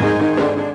Música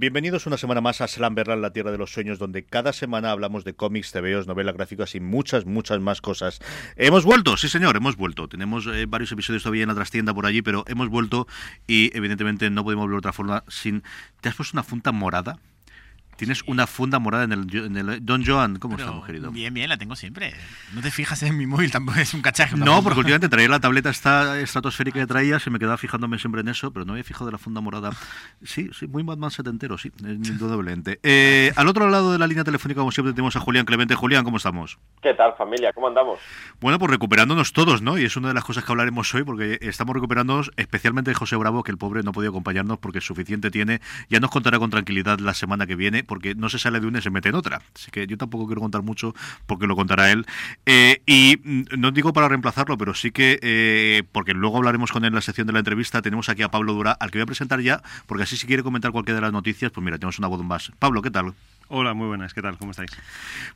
Bienvenidos una semana más a Slamberland, la tierra de los sueños, donde cada semana hablamos de cómics, TVOs, novelas gráficas y muchas, muchas más cosas. Hemos vuelto, sí señor, hemos vuelto. Tenemos eh, varios episodios todavía en la trastienda por allí, pero hemos vuelto y evidentemente no podemos volver de otra forma sin... ¿Te has puesto una funta morada? Tienes una funda morada en el, Don Joan. ¿Cómo estamos, querido? Bien, bien, la tengo siempre. No te fijas en mi móvil, tampoco es un cachaje. No, porque últimamente traía la tableta esta estratosférica que traía, se me quedaba fijándome siempre en eso, pero no había fijado de la funda morada. Sí, sí, muy Batman setentero, sí, indudablemente. Eh, al otro lado de la línea telefónica, como siempre, tenemos a Julián Clemente. Julián, ¿cómo estamos? ¿Qué tal, familia? ¿Cómo andamos? Bueno, pues recuperándonos todos, ¿no? Y es una de las cosas que hablaremos hoy, porque estamos recuperándonos, especialmente de José Bravo, que el pobre no ha podido acompañarnos porque suficiente tiene. Ya nos contará con tranquilidad la semana que viene, porque no se sale de se mete en otra. Así que yo tampoco quiero contar mucho porque lo contará él. Eh, y mm, no digo para reemplazarlo, pero sí que, eh, porque luego hablaremos con él en la sección de la entrevista, tenemos aquí a Pablo Dura, al que voy a presentar ya, porque así si quiere comentar cualquiera de las noticias, pues mira, tenemos una voz más. Pablo, ¿qué tal? Hola, muy buenas, ¿qué tal? ¿Cómo estáis?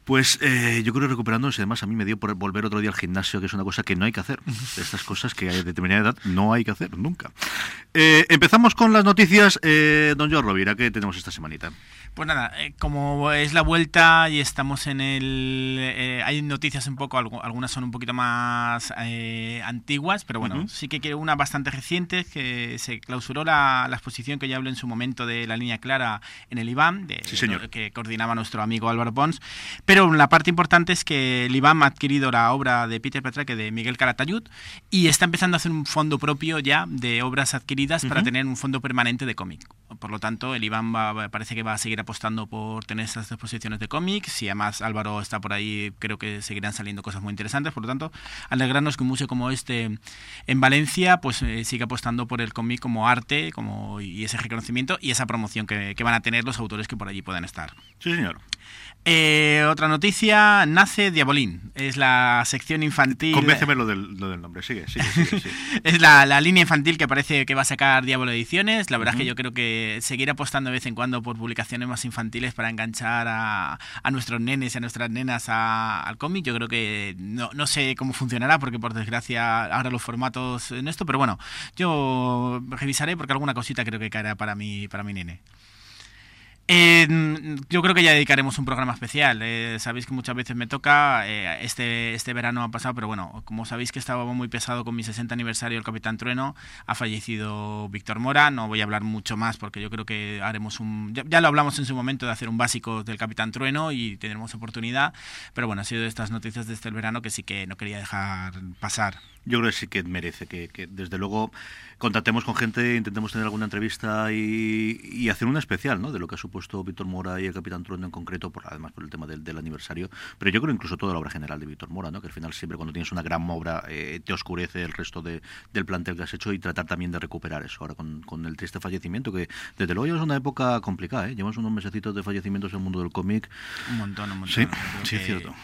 Pues eh, yo creo recuperándose, además a mí me dio por volver otro día al gimnasio, que es una cosa que no hay que hacer. Estas cosas que de determinada edad no hay que hacer nunca. empezamos con las noticias. don George Rovira, ¿qué tenemos esta semanita? Pues nada, eh, como es la vuelta y estamos en el... Eh, hay noticias un poco, algunas son un poquito más eh, antiguas, pero bueno, sí que quiero una bastante reciente, que se clausuró la, exposición que ya hablé en su momento de la línea clara en el IBAM, de, que coordinaba nuestro amigo Álvaro Pons. Pero la parte importante es que el IBAM ha adquirido la obra de Peter Petraque de Miguel Caratayud y está empezando a hacer un fondo propio ya de obras adquiridas para tener un fondo permanente de cómic. Por lo tanto, el IBAM parece que va a seguir apostando por tener estas exposiciones de cómics y además Álvaro está por ahí, creo que seguirán saliendo cosas muy interesantes. Por lo tanto, alegrarnos que un museo como este en Valencia pues eh, siga apostando por el cómic como arte como, y ese reconocimiento y esa promoción que, que van a tener los autores que por allí puedan estar. Sí, señor. Eh, otra noticia, nace Diabolín. Es la sección infantil. Convénceme lo del, lo del nombre, sigue, sigue, sigue. es la, la, línea infantil que parece que va a sacar Diablo Ediciones. La verdad es que yo creo que seguir apostando de vez en cuando por publicaciones más infantiles para enganchar a, a nuestros nenes y a nuestras nenas al cómic. Yo creo que no, no sé cómo funcionará porque por desgracia ahora los formatos en esto, pero bueno, yo revisaré porque alguna cosita creo que caerá para mi, para mi nene. Eh, yo creo que ya dedicaremos un programa especial. Eh, sabéis que muchas veces me toca. Eh, este, este verano ha pasado, pero bueno, como sabéis que estaba muy pesado con mi 60 aniversario del Capitán Trueno, ha fallecido Víctor Mora. No voy a hablar mucho más porque yo creo que haremos un. Ya, lo hablamos en su momento de hacer un básico del Capitán Trueno y tendremos oportunidad. Pero bueno, ha sido de estas noticias de este verano que sí que no quería dejar pasar. Yo creo que sí que merece que, que desde luego contactemos con gente, intentemos tener alguna entrevista y, hacer una especial ¿no? de lo que ha supuesto Víctor Mora y el Capitán Trueno en concreto, por, además por el tema del, aniversario, pero yo creo incluso toda la obra general de Víctor Mora, ¿no? que al final siempre cuando tienes una gran obra eh, te oscurece el resto de, del plantel que has hecho y tratar también de recuperar eso ahora con, con el triste fallecimiento, que desde luego ya es una época complicada, ¿eh? llevamos unos mesecitos de fallecimientos en el mundo del cómic. Un montón, un montón. Sí, sí, es cierto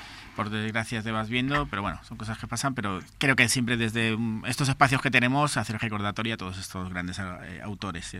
por desgracia te vas viendo, pero bueno, son cosas que pasan, pero creo que siempre desde mm, estos espacios que tenemos hacer recordatorio a todos estos grandes eh, autores.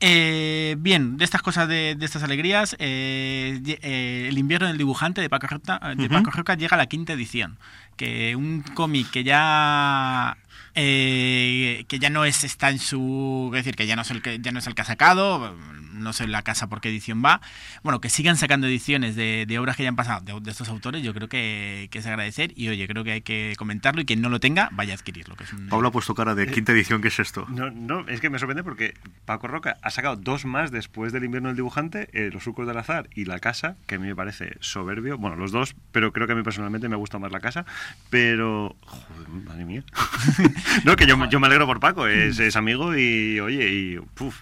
Eh, bien, de estas cosas, de, estas alegrías, El invierno del dibujante de Paco Roca, de Paco Roca llega a la quinta edición, que un cómic que ya que ya no es está en su es decir que ya no es el que ya no es el que ha sacado no sé la casa por qué edición va, bueno, que sigan sacando ediciones de, obras que ya han pasado de, estos autores, yo creo que, es agradecer y oye, creo que hay que comentarlo y quien no lo tenga, vaya a adquirirlo. Que Pablo ha puesto cara de quinta edición, ¿qué es esto? No, no, es que me sorprende porque Paco Roca ha sacado dos más después del invierno del dibujante, eh, Los surcos del azar y La casa, que a mí me parece soberbio, bueno, los dos, pero creo que a mí personalmente me gusta más La casa, pero... Joder, madre mía. no, que yo, me alegro por Paco, es, amigo y oye, y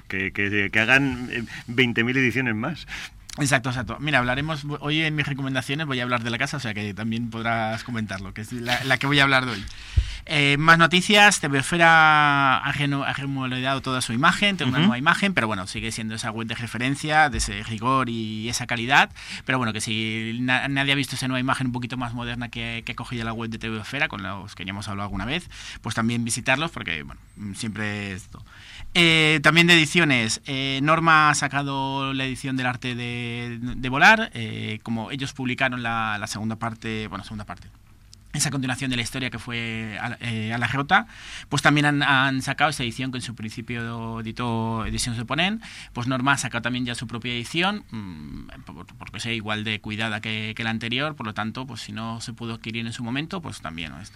que, que, que hagan eh, 20.000 ediciones más. Exacto, exacto. Mira, hablaremos hoy en mis recomendaciones, voy a hablar de la casa, o sea que también podrás comentarlo, que es la, que voy a hablar de hoy. Eh, más noticias, TVFera ha, remodelado toda su imagen, tiene una nueva imagen, pero bueno, sigue siendo esa web de referencia, de ese rigor y esa calidad. Pero bueno, que si nadie ha visto esa nueva imagen un poquito más moderna que, que cogía la web de TVFera, con los que ya hemos hablado alguna vez, pues también visitarlos, porque bueno, siempre esto. Eh, también de ediciones. Eh, Norma ha sacado la edición del arte de, volar. Eh, como ellos publicaron la, la segunda parte, bueno, segunda parte, esa continuación de la historia que fue a, eh, la Jota, pues también han, sacado esta edición que en su principio editó Ediciones de Ponen, pues Norma ha sacado también ya su propia edición, mm, porque sea igual de cuidada que, la anterior, por lo tanto, pues si no se pudo adquirir en su momento, pues también, es,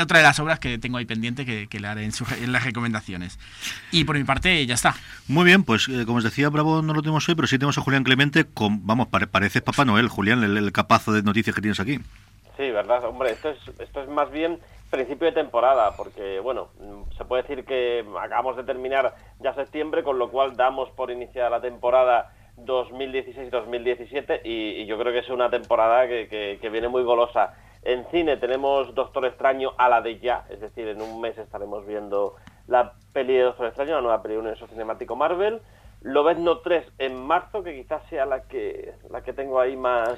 otra de las obras que tengo ahí pendiente que, le haré en, las recomendaciones. Y por mi parte, ya está. Muy bien, pues eh, como os decía, Bravo no lo tenemos hoy, pero sí tenemos a Julián Clemente, con, vamos, pareces Papá Noel, Julián, el, el capazo de noticias que tienes aquí. Sí, verdad, hombre, esto es, esto es más bien principio de temporada, porque, bueno, se puede decir que acabamos de terminar ya septiembre, con lo cual damos por iniciada la temporada 2016-2017 y, yo creo que es una temporada que, que, viene muy golosa. En cine tenemos Doctor Extraño a la de ya, es decir, en un mes estaremos viendo la peli de Doctor Extraño, la nueva peli de universo cinemático Marvel. Lobezno 3 en marzo, que quizás sea la que, la que tengo ahí más.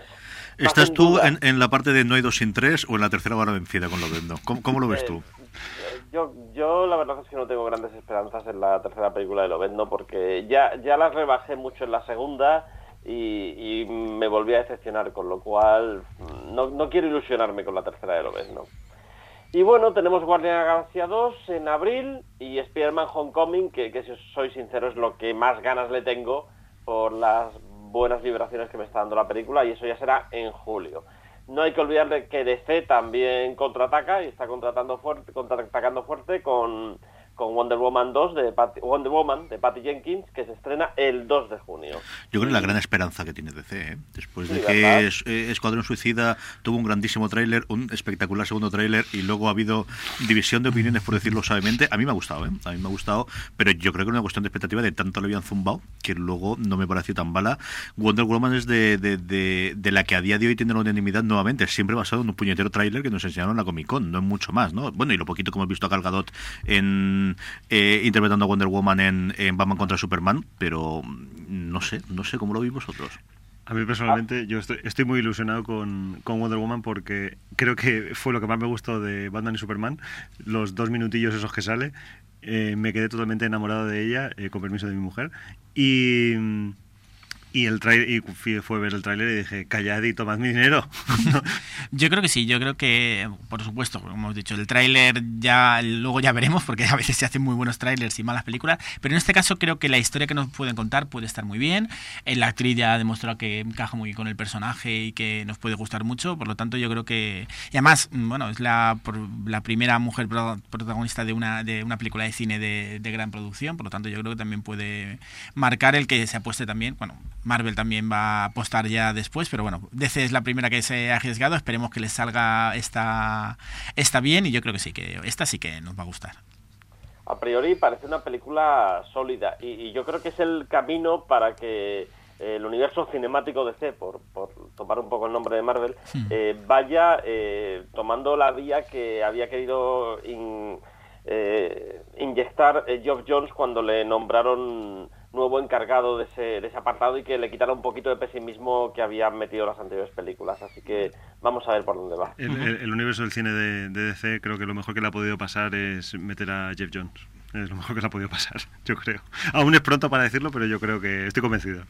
¿Estás tú en, la parte de No hay dos sin tres o en la tercera vara vencida con Lobezno? ¿Cómo, ¿Cómo, lo ves tú? Eh, yo, yo la verdad es que no tengo grandes esperanzas en la tercera película de Lobezno porque ya, ya las rebajé mucho en la segunda y, me volví a decepcionar, con lo cual no, no quiero ilusionarme con la tercera de Lobezno. Y bueno, tenemos Guardia de la Galaxia 2 en abril y Spider-Man Homecoming, que, que si soy sincero es lo que más ganas le tengo por las buenas vibraciones que me está dando la película y eso ya será en julio. No hay que olvidar que DC también contraataca y está contratando fuerte, contraatacando fuerte con con Wonder Woman 2 de Wonder Woman de Patty Jenkins que se estrena el 2 de junio. Yo creo que la gran esperanza que tiene DC, ¿eh? después de que eh, Escuadrón Suicida tuvo un grandísimo tráiler, un espectacular segundo tráiler y luego ha habido división de opiniones por decirlo suavemente. A mí me ha gustado, ¿eh? a mí me ha gustado, pero yo creo que es una cuestión de expectativa de tanto le habían zumbado que luego no me pareció tan bala. Wonder Woman es de, de, de, la que a día de hoy tiene la unanimidad nuevamente, siempre basado en un puñetero tráiler que nos enseñaron en la Comic Con, no es mucho más, ¿no? Bueno, y lo poquito que hemos visto a Gal Gadot eh, interpretando a Wonder Woman en, Batman contra Superman, pero mm, no sé, no sé cómo lo veis vosotros. A mí personalmente, yo estoy, estoy muy ilusionado con, con, Wonder Woman porque creo que fue lo que más me gustó de Batman y Superman, los dos minutillos esos que sale. Eh, me quedé totalmente enamorado de ella, eh, con permiso de mi mujer. Y mm, y el y fue a ver el tráiler y dije, callad y tomad mi dinero. yo creo que sí, yo creo que, por supuesto, como hemos dicho, el tráiler ya luego ya veremos, porque a veces se hacen muy buenos tráilers y malas películas, pero en este caso creo que la historia que nos pueden contar puede estar muy bien. Eh, la actriz ya ha demostrado que encaja muy bien con el personaje y que nos puede gustar mucho, por lo tanto yo creo que... Y además, bueno, es la, la primera mujer protagonista de una, de una película de cine de, de gran producción, por lo tanto yo creo que también puede marcar el que se apueste también, bueno, Marvel también va a apostar ya después, pero bueno, DC es la primera que se ha arriesgado, esperemos que les salga esta, esta bien y yo creo que sí, que esta sí que nos va a gustar. A priori parece una película sólida y, yo creo que es el camino para que el universo cinemático DC, por, por, tomar un poco el nombre de Marvel, hmm. eh, vaya eh, tomando la vía que había querido eh, inyectar Geoff Jones cuando le nombraron nuevo encargado de ese, de ese apartado y que le quitara un poquito de pesimismo que habían metido las anteriores películas. Así que vamos a ver por dónde va. El, universo del cine de, DC creo que lo mejor que le ha podido pasar es meter a Jeff Jones. Es lo mejor que le ha podido pasar, yo creo. Aún es pronto para decirlo, pero yo creo que estoy convencido.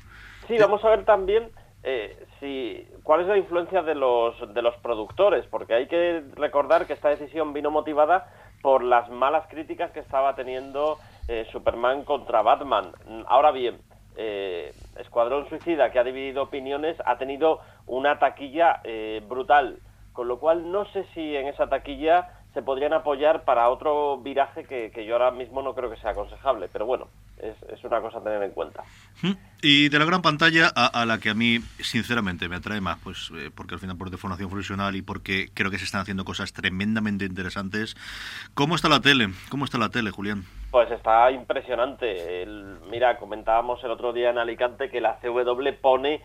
Sí, vamos a ver también eh, si, cuál es la influencia de los, de los productores, porque hay que recordar que esta decisión vino motivada por las malas críticas que estaba teniendo eh, Superman contra Batman. Ahora bien, eh, Escuadrón Suicida, que ha dividido opiniones, ha tenido una taquilla eh, brutal, con lo cual no sé si en esa taquilla se podrían apoyar para otro viraje que, yo ahora mismo no creo que sea aconsejable, pero bueno, es, una cosa a tener en cuenta. Y de la gran pantalla a, la que a mí, sinceramente, me atrae más, pues eh, porque al final por deformación profesional y porque creo que se están haciendo cosas tremendamente interesantes. ¿Cómo está la tele? ¿Cómo está la tele, Julián? Pues está impresionante. mira, comentábamos el otro día en Alicante que la CW pone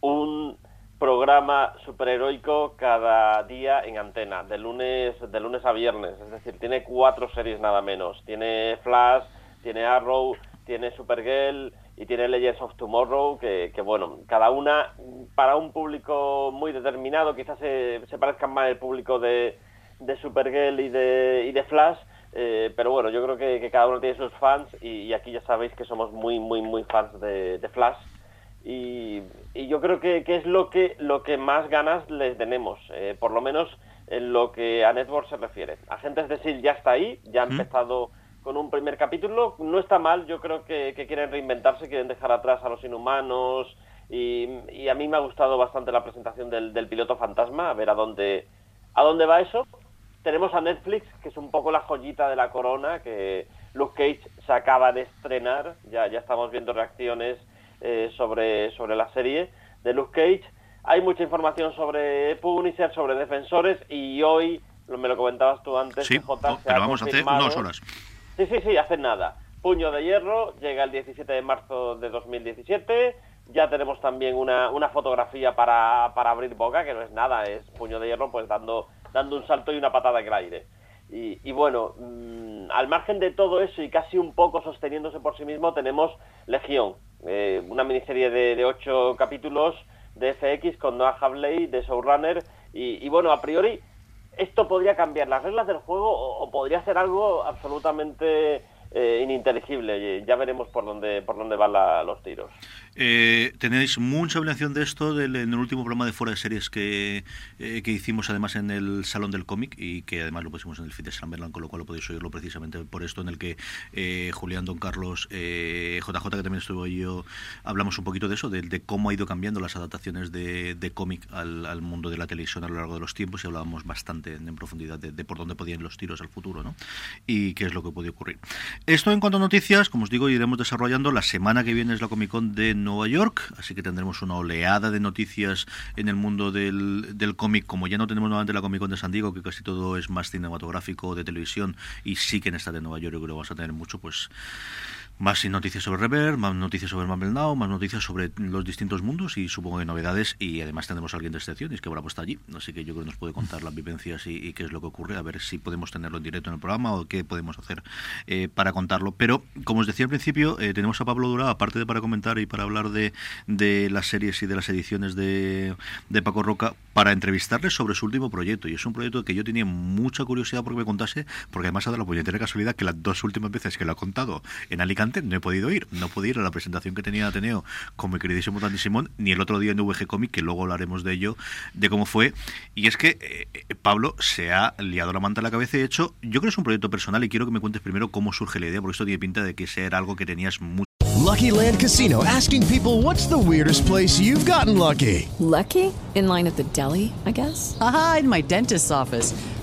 un programa superheroico cada día en antena, de lunes, de lunes a viernes. Es decir, tiene cuatro series nada menos. Tiene Flash, tiene Arrow, tiene Supergirl y tiene Legends of Tomorrow, que, bueno, cada una para un público muy determinado, quizás se, se parezcan más el público de, de Supergirl y de, y de Flash, eh, pero bueno, yo creo que, cada uno tiene sus fans y, aquí ya sabéis que somos muy, muy, muy fans de, de Flash y, yo creo que, es lo que, lo que más ganas les tenemos, eh, por lo menos en lo que a Network se refiere. Agentes de SEAL ya está ahí, ya ha empezado con un primer capítulo, no está mal, yo creo que, quieren reinventarse, quieren dejar atrás a los inhumanos y, a mí me ha gustado bastante la presentación del, piloto fantasma, a ver a dónde, a dónde va eso. Tenemos a Netflix, que es un poco la joyita de la corona, que Luke Cage se acaba de estrenar, ya, ya estamos viendo reacciones eh, sobre, sobre la serie de Luke Cage. Hay mucha información sobre Punisher, sobre defensores y hoy, me lo comentabas tú antes, sí, pero vamos a hacer dos horas. Sí, sí, sí, hace nada. Puño de Hierro llega el 17 de marzo de 2017. Ya tenemos también una, una fotografía para, para abrir boca, que no es nada, es Puño de Hierro pues dando, dando un salto y una patada en el aire. Y, bueno, mm, al margen de todo eso y casi un poco sosteniéndose por sí mismo, tenemos Legión, eh, una miniserie de, de, ocho capítulos de FX con Noah Havley de Showrunner y, y, bueno, a priori esto podría cambiar las reglas del juego o podría ser algo absolutamente eh, ininteligible. Ya veremos por dónde, por dónde van los tiros. Eh, tenéis mucha obligación de esto del, en el último programa de fuera de series que, eh, que hicimos además en el Salón del Cómic y que además lo pusimos en el feed de San con lo cual lo podéis oírlo precisamente por esto en el que eh, Julián, Don Carlos, JJ, que también estuvo yo, hablamos un poquito de eso, de, cómo ha ido cambiando las adaptaciones de, cómic al, mundo de la televisión a lo largo de los tiempos y hablábamos bastante en, profundidad de, por dónde podían los tiros al futuro ¿no? y qué es lo que puede ocurrir. Esto en cuanto a noticias, como os digo, iremos desarrollando. La semana que viene es la Comic Con de Nueva York, así que tendremos una oleada de noticias en el mundo del, del cómic, como ya no tenemos nuevamente la Comic Con de San Diego, que casi todo es más cinematográfico de televisión, y sí que en esta de Nueva York que vamos a tener mucho, pues más noticias sobre Rever, más noticias sobre Marvel Now, más noticias sobre los distintos mundos y supongo que novedades. Y además tendremos a alguien de excepciones que ahora está allí. Así que yo creo que nos puede contar las vivencias y, qué es lo que ocurre. A ver si podemos tenerlo en directo en el programa o qué podemos hacer eh, para contarlo. Pero, como os decía al principio, eh, tenemos a Pablo Dura, aparte de para comentar y para hablar de, de las series y de las ediciones de, de Paco Roca, para entrevistarle sobre su último proyecto. Y es un proyecto que yo tenía mucha curiosidad porque me contase, porque además ha dado la puñetera casualidad que las dos últimas veces que lo ha contado en Alicante no he podido ir. No pude ir a la presentación que tenía Ateneo con mi queridísimo Dani Simón, ni el otro día en VG Comic, que luego hablaremos de ello, de cómo fue. Y es que eh, Pablo se ha liado la manta a la cabeza y de hecho, yo creo que es un proyecto personal y quiero que me cuentes primero cómo surge la idea, porque esto tiene pinta de que sea algo que tenías mucho. Lucky Land Casino, asking people what's the weirdest place you've gotten lucky. Lucky? In line at the deli, I guess. Aha, in my dentist's office.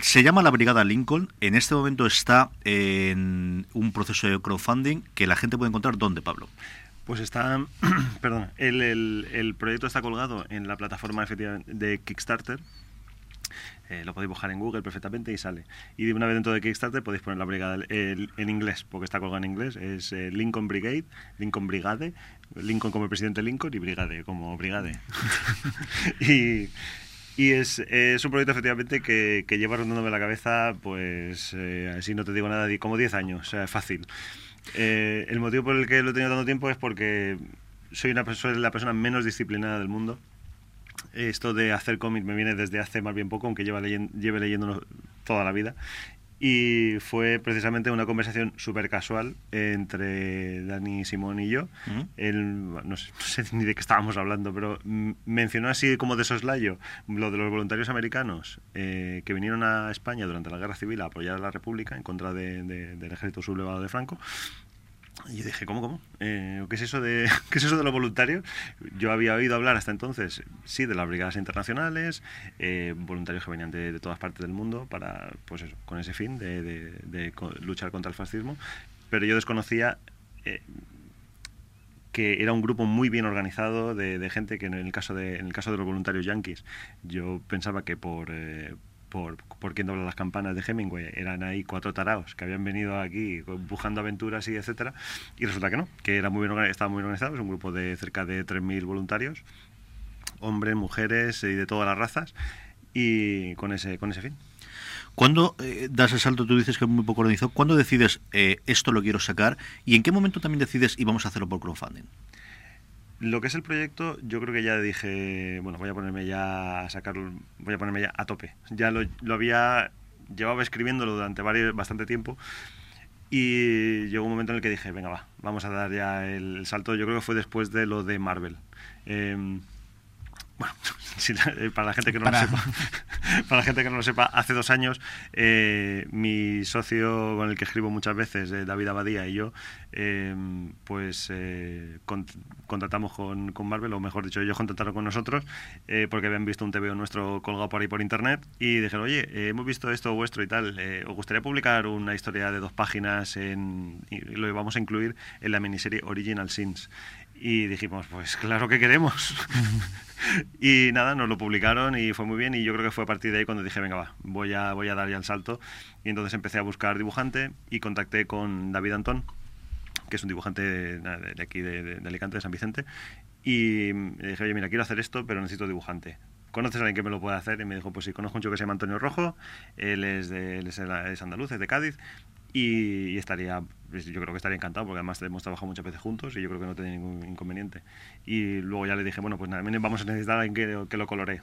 se llama la Brigada Lincoln. En este momento está en un proceso de crowdfunding que la gente puede encontrar. ¿Dónde, Pablo? Pues está, perdón, el, el, el, proyecto está colgado en la plataforma de Kickstarter. Eh, lo podéis buscar en Google perfectamente y sale. Y una vez dentro de Kickstarter podéis poner la brigada el, en inglés, porque está colgado en inglés. Es eh, Lincoln Brigade, Lincoln Brigade, Lincoln como el presidente Lincoln y Brigade como Brigade. y, y es, es, un proyecto efectivamente que, que lleva rondándome la cabeza, pues, eh, así no te digo nada, como 10 años, o sea, fácil. Eh, el motivo por el que lo he tenido tanto tiempo es porque soy, una, soy la persona menos disciplinada del mundo. Esto de hacer cómics me viene desde hace más bien poco, aunque lleva leyendo, lleve leyéndolo toda la vida y fue precisamente una conversación súper casual entre Dani, Simón y yo. no, sé, ni de qué estábamos hablando, pero mencionó así como de soslayo lo de los voluntarios americanos eh, que vinieron a España durante la Guerra Civil a apoyar a la República en contra del ejército sublevado de Franco y yo dije, ¿cómo, cómo? Eh, ¿qué, es eso de, ¿Qué es eso de los voluntarios? Yo había oído hablar hasta entonces, sí, de las brigadas internacionales, eh, voluntarios que venían de, todas partes del mundo para, pues eso, con ese fin de, de, luchar contra el fascismo, pero yo desconocía eh, que era un grupo muy bien organizado de, gente que en el caso de, en el caso de los voluntarios yanquis, yo pensaba que por por, por quién dobla las campanas de Hemingway. Eran ahí cuatro taraos que habían venido aquí buscando aventuras y etcétera. Y resulta que no, que era muy bien, estaba muy organizado. Es un grupo de cerca de 3.000 voluntarios, hombres, mujeres y de todas las razas, y con ese, con ese fin. ¿Cuándo eh, das el salto? Tú dices que es muy poco organizado. ¿Cuándo decides eh, esto lo quiero sacar? ¿Y en qué momento también decides y vamos a hacerlo por crowdfunding? Lo que es el proyecto, yo creo que ya dije, bueno, voy a ponerme ya a sacarlo, voy a ponerme ya a tope. Ya lo, lo había, llevaba escribiéndolo durante varios, bastante tiempo y llegó un momento en el que dije, venga, va, vamos a dar ya el, salto. Yo creo que fue después de lo de Marvel. Em, bueno, eh, para la gente que no lo sepa, para la gente que no lo sepa, hace dos años eh, mi socio con el que escribo muchas veces, eh, David Abadía y yo, pues contratamos con, con, Marvel, o mejor dicho, ellos contrataron con nosotros porque habían visto un TVO nuestro colgado por ahí por internet y dijeron, oye, hemos visto esto vuestro y tal, ¿os gustaría publicar una historia de dos páginas en, y lo vamos a incluir en la miniserie Original Sins? Y dijimos, pues claro que queremos. y nada, nos lo publicaron y fue muy bien y yo creo que fue a partir de ahí cuando dije, venga, va, voy a, voy a dar ya el salto. Y entonces empecé a buscar dibujante y contacté con David Antón, que es un dibujante de, aquí, de, Alicante, de San Vicente. Y le dije, oye, mira, quiero hacer esto, pero necesito dibujante. ¿Conoces a alguien que me lo pueda hacer? Y me dijo, pues sí, conozco un chico que se llama Antonio Rojo, él es, de, él es andaluz, es de Cádiz, y, estaría, pues, yo creo que estaría encantado porque además hemos trabajado muchas veces juntos y yo creo que no tenía ningún inconveniente. Y luego ya le dije, bueno, pues nada, vamos a necesitar alguien que, que lo coloree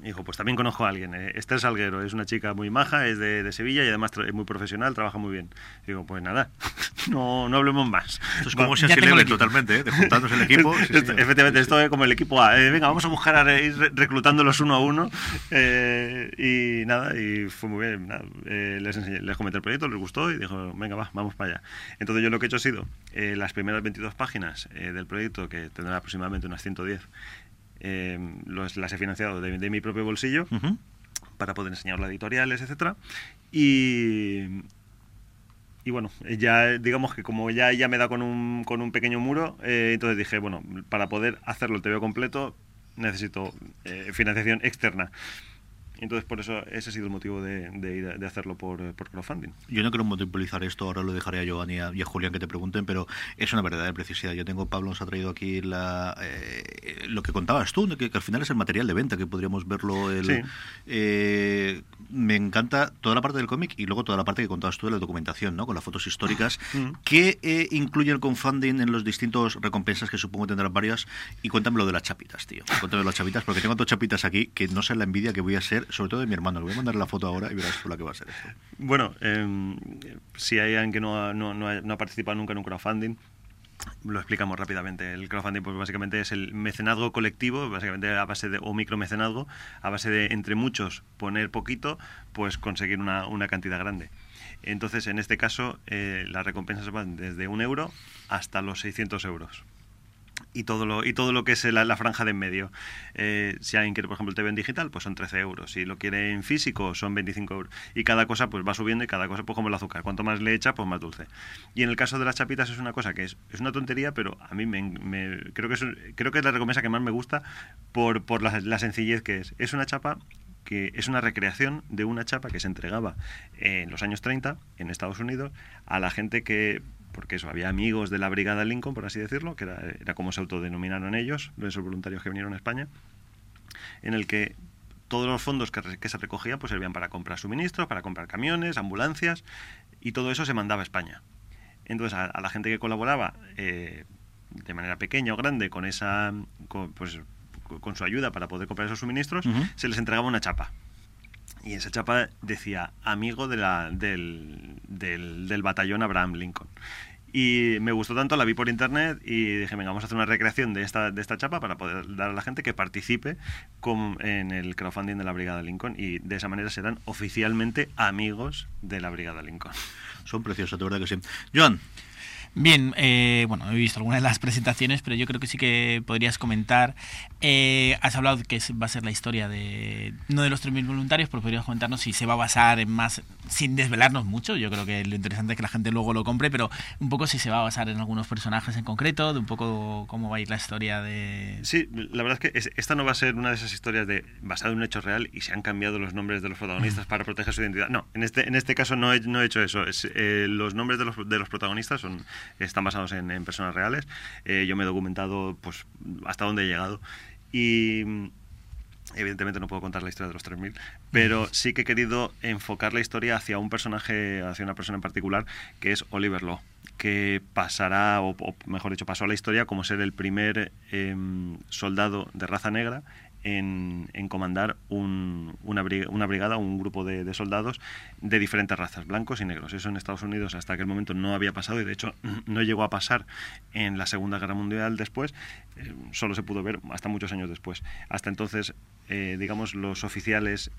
dijo, pues también conozco a alguien, eh, Esther Salguero, es una chica muy maja, es de, Sevilla y además es muy profesional, trabaja muy bien. digo, pues nada, no, no hablemos más. Esto es como si se totalmente, ¿eh? de juntarnos el equipo. Efectivamente, esto es como el equipo A. Eh, venga, vamos a buscar a ir reclutándolos uno a uno. Eh, y nada, y fue muy bien. les, enseñé, les comenté el proyecto, les gustó y dijo, venga, va, vamos para allá. Entonces yo lo que he hecho ha sido las primeras 22 páginas del proyecto, que tendrán aproximadamente unas 110, eh, las he financiado de, mi propio bolsillo para poder enseñarlo a editoriales, etcétera. Y, y bueno, ya digamos que como ya, ya me da con un, con un pequeño muro, eh, entonces dije, bueno, para poder hacerlo el TVO completo necesito eh, financiación externa. Entonces, por eso ese ha sido el motivo de, ir de hacerlo por, por, crowdfunding. Yo no quiero monopolizar esto, ahora lo dejaré a Giovanni y a, Julián que te pregunten, pero es una verdadera precisidad. Yo tengo, Pablo nos ha traído aquí la, eh, lo que contabas tú, que, al final es el material de venta, que podríamos verlo. El, eh, me encanta toda la parte del cómic y luego toda la parte que contabas tú de la documentación, ¿no? con las fotos históricas. Mm. ¿Qué eh, incluye el crowdfunding en los distintos recompensas que supongo tendrán varias? Y cuéntame lo de las chapitas, tío. Cuéntame las chapitas, porque tengo dos chapitas aquí que no sé la envidia que voy a ser sobre todo de mi hermano. Le voy a mandar la foto ahora y verás por la que va a ser. Bueno, em, si hay alguien que no ha, no, no ha participado nunca en un crowdfunding, lo explicamos rápidamente. El crowdfunding, pues básicamente es el mecenazgo colectivo, básicamente a base de, o micromecenazgo, a base de entre muchos poner poquito, pues conseguir una, una cantidad grande. Entonces, en este caso, eh, las recompensas van desde un euro hasta los 600 euros y todo lo y todo lo que es la, franja de en medio. Eh, si alguien quiere, por ejemplo, el TV en digital, pues son 13 euros. Si lo quiere en físico, son 25 euros. Y cada cosa pues va subiendo y cada cosa pues como el azúcar. Cuanto más le echa, pues más dulce. Y en el caso de las chapitas es una cosa que es, es una tontería, pero a mí me, creo, que es, creo que es la recompensa que más me gusta por, por la, la sencillez que es. Es una chapa que es una recreación de una chapa que se entregaba en los años 30 en Estados Unidos a la gente que porque eso, había amigos de la Brigada Lincoln, por así decirlo, que era, era como se autodenominaron ellos, esos voluntarios que vinieron a España, en el que todos los fondos que, se recogían pues servían para comprar suministros, para comprar camiones, ambulancias, y todo eso se mandaba a España. Entonces, a, a la gente que colaboraba eh, de manera pequeña o grande con esa con, pues, con su ayuda para poder comprar esos suministros, se les entregaba una chapa. Y esa chapa decía amigo de la, del, del, del batallón Abraham Lincoln. Y me gustó tanto, la vi por internet y dije, venga, vamos a hacer una recreación de esta, de esta chapa para poder dar a la gente que participe con- en el crowdfunding de la Brigada Lincoln y de esa manera serán oficialmente amigos de la Brigada Lincoln. Son preciosos, de verdad que sí. Joan, Bien, eh, bueno, he visto algunas de las presentaciones, pero yo creo que sí que podrías comentar. eh, has hablado que va a ser la historia de no de los 3.000 voluntarios, pero podrías comentarnos si se va a basar en más, sin desvelarnos mucho. Yo creo que lo interesante es que la gente luego lo compre, pero un poco si se va a basar en algunos personajes en concreto, de un poco cómo va a ir la historia de. Sí, la verdad es que es- esta no va a ser una de esas historias de basada en un hecho real y se han cambiado los nombres de los protagonistas para proteger su identidad. No, en este, en este caso no he, no he hecho eso. Es, eh, los nombres de los, de los protagonistas son, están basados en, en personas reales. Eh, yo me he documentado pues hasta dónde he llegado. Y mm, evidentemente no puedo contar la historia de los 3000, pero sí que he querido enfocar la historia hacia un personaje, hacia una persona en particular, que es Oliver Law, que pasará, o, o mejor dicho, pasó a la historia como ser el primer em, soldado de raza negra en, comandar un- una, bri- una brigada, un grupo de, de soldados de diferentes razas, blancos y negros. Eso en Estados Unidos hasta aquel momento no había pasado y de hecho no llegó a pasar en la Segunda Guerra Mundial después, eh, solo se pudo ver hasta muchos años después. Hasta entonces, eh, digamos, los oficiales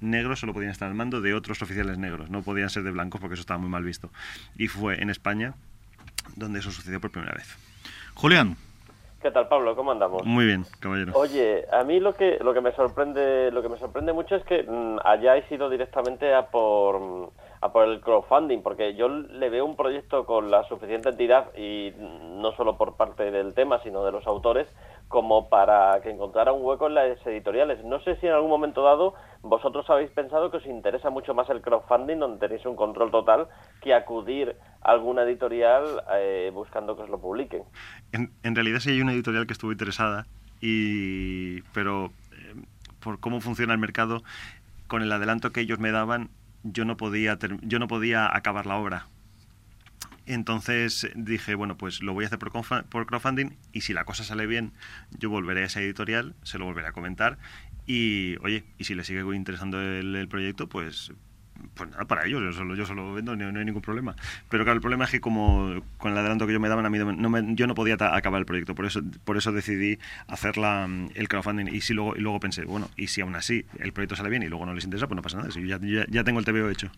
negros solo podían estar al mando de otros oficiales negros, no podían ser de blancos porque eso estaba muy mal visto. Y fue en España donde eso sucedió por primera vez. Julián. ¿Qué tal, Pablo? ¿Cómo andamos? Muy bien, caballero. Oye, a mí lo que lo que me sorprende lo que me sorprende mucho es que mm, hayáis ido directamente a por a por el crowdfunding, porque yo le veo un proyecto con la suficiente entidad y no solo por parte del tema, sino de los autores, como para que encontrara un hueco en las editoriales. No sé si en algún momento dado vosotros habéis pensado que os interesa mucho más el crowdfunding, donde tenéis un control total, que acudir a alguna editorial eh, buscando que os lo publiquen. En, en realidad sí hay una editorial que estuvo interesada, y, pero eh, por cómo funciona el mercado, con el adelanto que ellos me daban, yo no podía, yo no podía acabar la obra. Entonces dije, bueno, pues lo voy a hacer por, por crowdfunding y si la cosa sale bien, yo volveré a esa editorial, se lo volveré a comentar y, oye, y si le sigue interesando el, proyecto, pues pues nada, para ellos, yo solo, yo solo vendo, no, no hay ningún problema. Pero claro, el problema es que como con el adelanto que yo me daban a mí, no me- yo no podía acabar el proyecto, por eso, por eso decidí hacer la, el crowdfunding. Y, si luego, y luego pensé, bueno, y si aún así el proyecto sale bien y luego no les interesa, pues no pasa nada, si ya, ya, ya tengo el TVO hecho.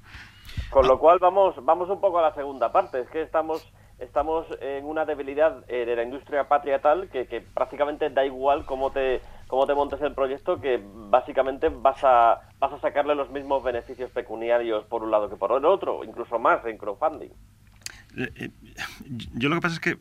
Con lo cual vamos, vamos un poco a la segunda parte. Es que estamos, estamos en una debilidad eh, de la industria patria tal que, que prácticamente da igual cómo te, cómo te montes el proyecto, que básicamente vas a, vas a sacarle los mismos beneficios pecuniarios por un lado que por el otro, incluso más en crowdfunding. Eh, eh, Yo lo que pasa es que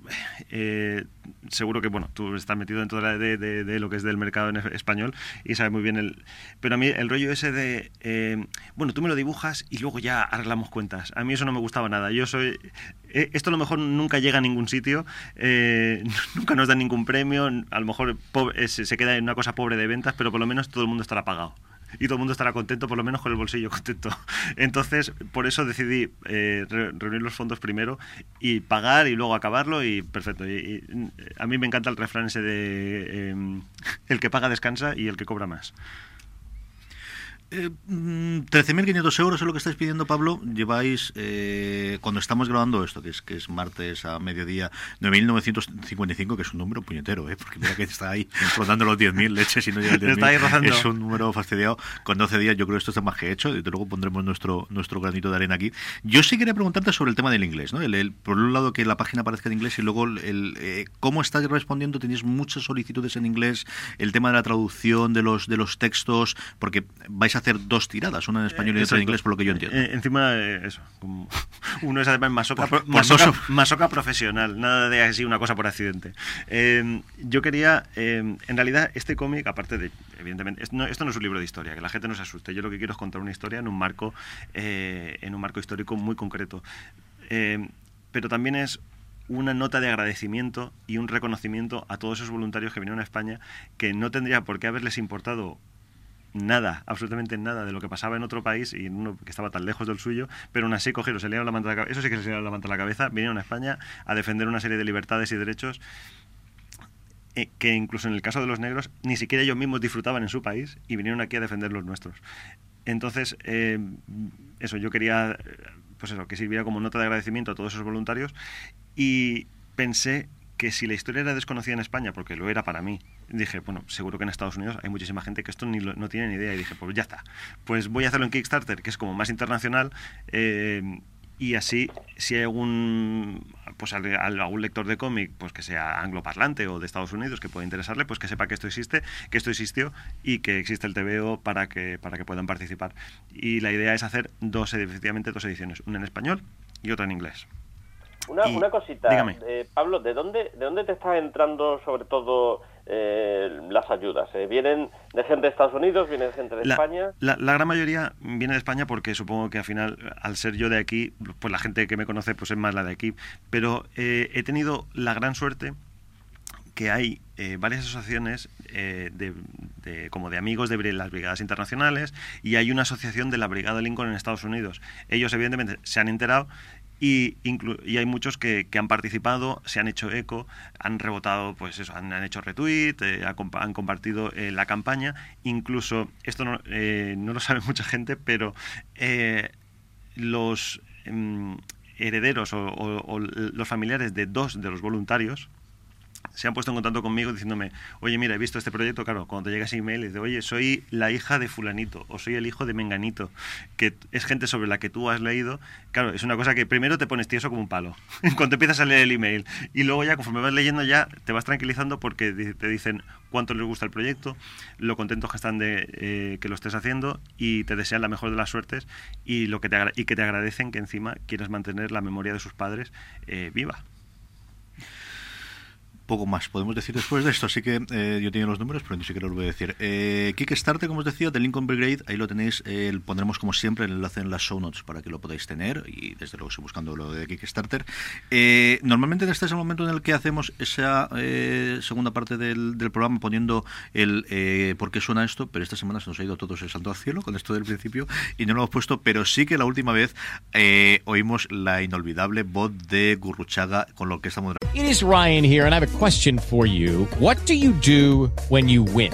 eh, seguro que bueno tú estás metido dentro de, de- de- lo que es del mercado en español y sabes muy bien el pero a mí el rollo ese de bueno tú me lo dibujas y luego ya arreglamos cuentas. A mí eso no me gustaba nada. Yo soy esto a lo mejor nunca llega a ningún sitio nunca nos dan ningún premio a lo mejor po- se se queda en una cosa pobre de ventas pero por lo menos todo el mundo estará pagado y todo el mundo estará contento, por lo menos con el bolsillo contento. Entonces, por eso decidí eh, re- reunir los fondos primero y pagar y luego acabarlo y perfecto. Y, a mí me encanta el refrán ese de em, el que paga descansa y el que cobra más. Eh, 13.500 mm, euros es lo que estáis pidiendo, Pablo. Lleváis, eh, cuando estamos grabando esto, que es que es martes a mediodía, 9.955, que es un número puñetero, ¿eh? porque mira que está ahí rotando los 10.000 leches y no llega al 10.000. Es un número fastidiado. Con 12 días yo creo que esto está más que hecho. Y luego pondremos nuestro, nuestro granito de arena aquí. Yo sí quería preguntarte sobre el tema del inglés. ¿no? El, por un lado, que la página aparezca en inglés y luego el, eh, cómo estás respondiendo. Tenéis muchas solicitudes en inglés. El tema de la traducción de los, de los textos, porque vais a hacer dos tiradas, una en español y otra en inglés, por lo que yo entiendo. Eh, encima, eh, eso. uno es además masoca, masoca, profesional, nada de así una cosa por accidente. Em, yo quería, em, en realidad, este cómic, aparte de, evidentemente, esto no, es un libro de historia, que la gente no se asuste. Yo lo que quiero es contar una historia en un marco, eh, en un marco histórico muy concreto. Em, pero también es una nota de agradecimiento y un reconocimiento a todos esos voluntarios que vinieron a España que no tendría por qué haberles importado nada, absolutamente nada de lo que pasaba en otro país y en uno que estaba tan lejos del suyo, pero aún así cogieron, se la manta la cabeza, eso sí que se la manta la cabeza, vinieron a España a defender una serie de libertades y derechos eh, que incluso en el caso de los negros ni siquiera ellos mismos disfrutaban en su país y vinieron aquí a defender los nuestros. Entonces, eh, eso, yo quería, pues eso, que sirviera como nota de agradecimiento a todos esos voluntarios y pensé que si la historia era desconocida en España, porque lo era para mí, dije, bueno, seguro que en Estados Unidos hay muchísima gente que esto ni no tiene ni idea. Y dije, pues ya está. Pues voy a hacerlo en Kickstarter, que es como más internacional. Eh, y así, si hay algún, pues algún lector de cómic, pues que sea angloparlante o de Estados Unidos, que pueda interesarle, pues que sepa que esto existe, que esto existió y que existe el TVO para que, para que puedan participar. Y la idea es hacer dos, efectivamente, dos ediciones, una en español y otra en inglés. Una, una cosita, eh, Pablo, ¿de dónde, ¿de dónde te estás entrando sobre todo eh, las ayudas? Eh, ¿Vienen de gente de Estados Unidos? ¿Vienen de gente de España? La, gran mayoría viene de España porque supongo que al final, al ser yo de aquí, pues la gente que me conoce pues es más la de aquí. Pero he tenido la gran suerte que hay varias asociaciones de, como de amigos de las brigadas internacionales y hay una asociación de la Brigada Lincoln en Estados Unidos. Ellos evidentemente se han enterado y, hay muchos que, que, han participado, se han hecho eco, han rebotado, pues eso, han, hecho retweet, eh, han compartido eh, la campaña. Incluso, esto no, eh, no, lo sabe mucha gente, pero los em, herederos o, los familiares de dos de los voluntarios se han puesto en contacto conmigo diciéndome, oye, mira, he visto este proyecto, claro, cuando te llega ese email, dice, oye, soy la hija de fulanito o soy el hijo de menganito, que es gente sobre la que tú has leído. Claro, es una cosa que primero te pones tieso como un palo cuando empiezas a leer el email y luego ya conforme vas leyendo ya te vas tranquilizando porque te dicen cuánto les gusta el proyecto, lo contentos que están de eh, que lo estés haciendo y te desean la mejor de las suertes y, lo que te, y que te agradecen que encima quieras mantener la memoria de sus padres eh, viva poco más podemos decir después de esto. Así que eh, yo tengo los números, pero ni siquiera lo voy a decir. Eh, Kickstarter, como os decía, de Lincoln Brigade, ahí lo tenéis. Eh, pondremos, como siempre, el enlace en las show notes para que lo podáis tener. Y desde luego, estoy buscando lo de Kickstarter. Eh, normalmente, este es el momento en el que hacemos esa segunda parte del, programa poniendo el por qué suena esto. Pero esta semana se nos ha ido todos el santo al cielo con esto del principio y no lo hemos puesto. Pero sí que la última vez oímos la inolvidable voz de Gurruchaga con lo que estamos. It is Ryan here, and a question for you. What do you do when you win?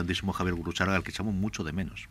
Javier Guruchaga, al que echamos mucho de menos.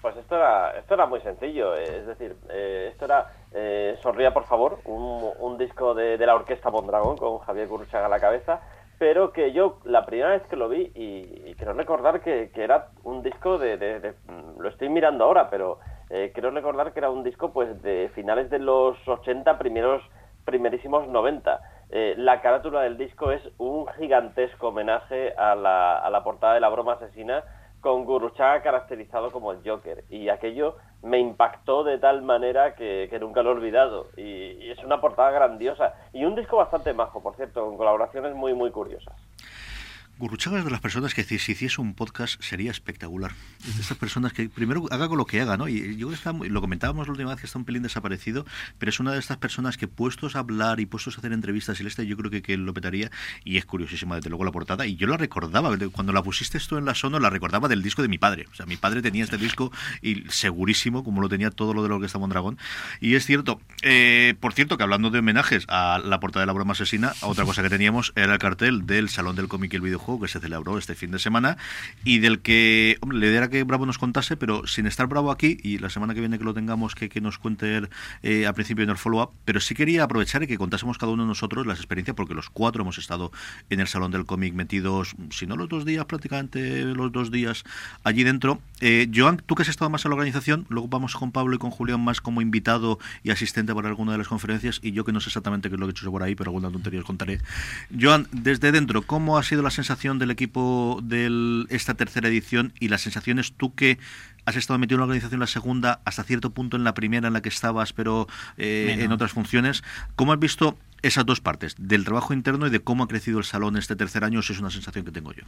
Pues esto era, esto era muy sencillo, eh, es decir, eh, esto era eh, Sonría por favor, un, disco de, la orquesta Mondragón con Javier Gurruchaga a la cabeza, pero que yo la primera vez que lo vi, y, quiero recordar que, era un disco de, Lo estoy mirando ahora, pero quiero recordar que era un disco pues de finales de los 80, primeros, primerísimos 90. Eh, la carátula del disco es un gigantesco homenaje a la, portada de la broma asesina con Guruchaga caracterizado como el Joker. Y aquello me impactó de tal manera que, nunca lo he olvidado. Y, y, es una portada grandiosa. Y un disco bastante majo, por cierto, con colaboraciones muy, muy curiosas. Gurruchaga es de las personas que si, hiciese un podcast sería espectacular. Es de esas personas que primero haga con lo que haga, ¿no? Y yo está, lo comentábamos la última vez que está un pelín desaparecido, pero es una de estas personas que puestos a hablar y puestos a hacer entrevistas y este yo creo que, que lo petaría y es curiosísima desde luego la portada y yo la recordaba, cuando la pusiste esto en la Sono la recordaba del disco de mi padre. O sea, mi padre tenía este disco y segurísimo, como lo tenía todo lo de lo que estaba en Dragón. Y es cierto, eh, por cierto, que hablando de homenajes a la portada de la broma asesina, otra cosa que teníamos era el cartel del Salón del Cómic y el Videojuego que se celebró este fin de semana y del que hombre, le diera que Bravo nos contase, pero sin estar Bravo aquí y la semana que viene que lo tengamos que, que nos cuente eh, al principio en el follow-up, pero sí quería aprovechar y que contásemos cada uno de nosotros las experiencias, porque los cuatro hemos estado en el Salón del Cómic metidos, si no los dos días, prácticamente los dos días allí dentro. Eh, Joan, tú que has estado más en la organización, luego vamos con Pablo y con Julián más como invitado y asistente para alguna de las conferencias, y yo que no sé exactamente qué es lo que he hecho por ahí, pero alguna tontería os contaré. Joan, desde dentro, ¿cómo ha sido la sensación del equipo de esta tercera edición y las sensaciones tú que has estado metido en la organización la segunda, hasta cierto punto en la primera en la que estabas, pero eh, en otras funciones. ¿Cómo has visto esas dos partes, del trabajo interno y de cómo ha crecido el salón este tercer año? Eso es una sensación que tengo yo.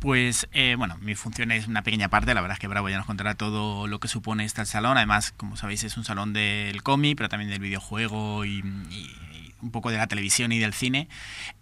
Pues, eh, bueno, mi función es una pequeña parte. La verdad es que Bravo ya nos contará todo lo que supone este salón. Además, como sabéis, es un salón del cómic, pero también del videojuego y un poco de la televisión y del cine.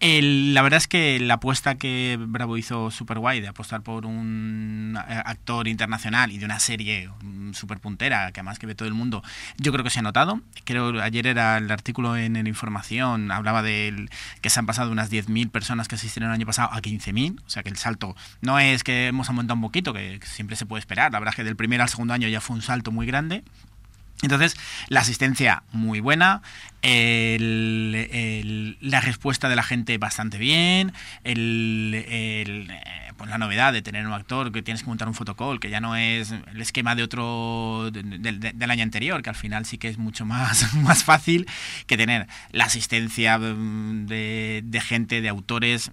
la verdad es que la apuesta que Bravo hizo super guay de apostar por un actor internacional y de una serie super puntera, que además que ve todo el mundo, yo creo que se ha notado. Creo ayer era el artículo en el Información, hablaba de que se han pasado unas 10.000 personas que asistieron el año pasado a 15.000, o sea que el salto no es que hemos aumentado un poquito, que siempre se puede esperar. La verdad es que del primer al segundo año ya fue un salto muy grande. Entonces, la asistencia muy buena, la respuesta de la gente bastante bien, eh, pues la novedad de tener un actor que tienes que montar un fotocall, que ya no es el esquema de otro del año anterior, que al final sí que es mucho más, más fácil que tener la asistencia mm, de gente, de autores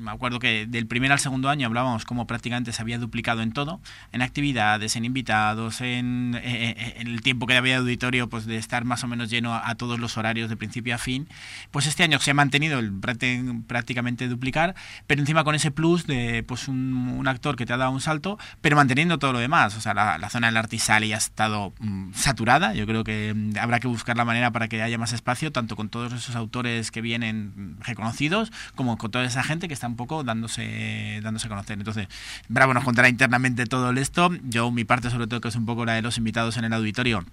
me acuerdo que del primer al segundo año hablábamos como prácticamente se había duplicado en todo, en actividades, en invitados, en, eh, eh, el tiempo que había de auditorio, pues de estar más o menos lleno a, todos los horarios de principio a fin. Pues este año se ha mantenido el prácticamente duplicar, pero encima con ese plus de pues un, actor que te ha dado un salto, pero manteniendo todo lo demás. O sea, la, zona del Artisali ha estado mm, saturada. Yo creo que mm, habrá que buscar la manera para que haya más espacio, tanto con todos esos autores que vienen reconocidos, como con toda esa gente que está un poco dándose, dándose a conocer. Entonces, Bravo nos contará internamente todo esto. Yo, mi parte, sobre todo, que es un poco la de los invitados en el auditorio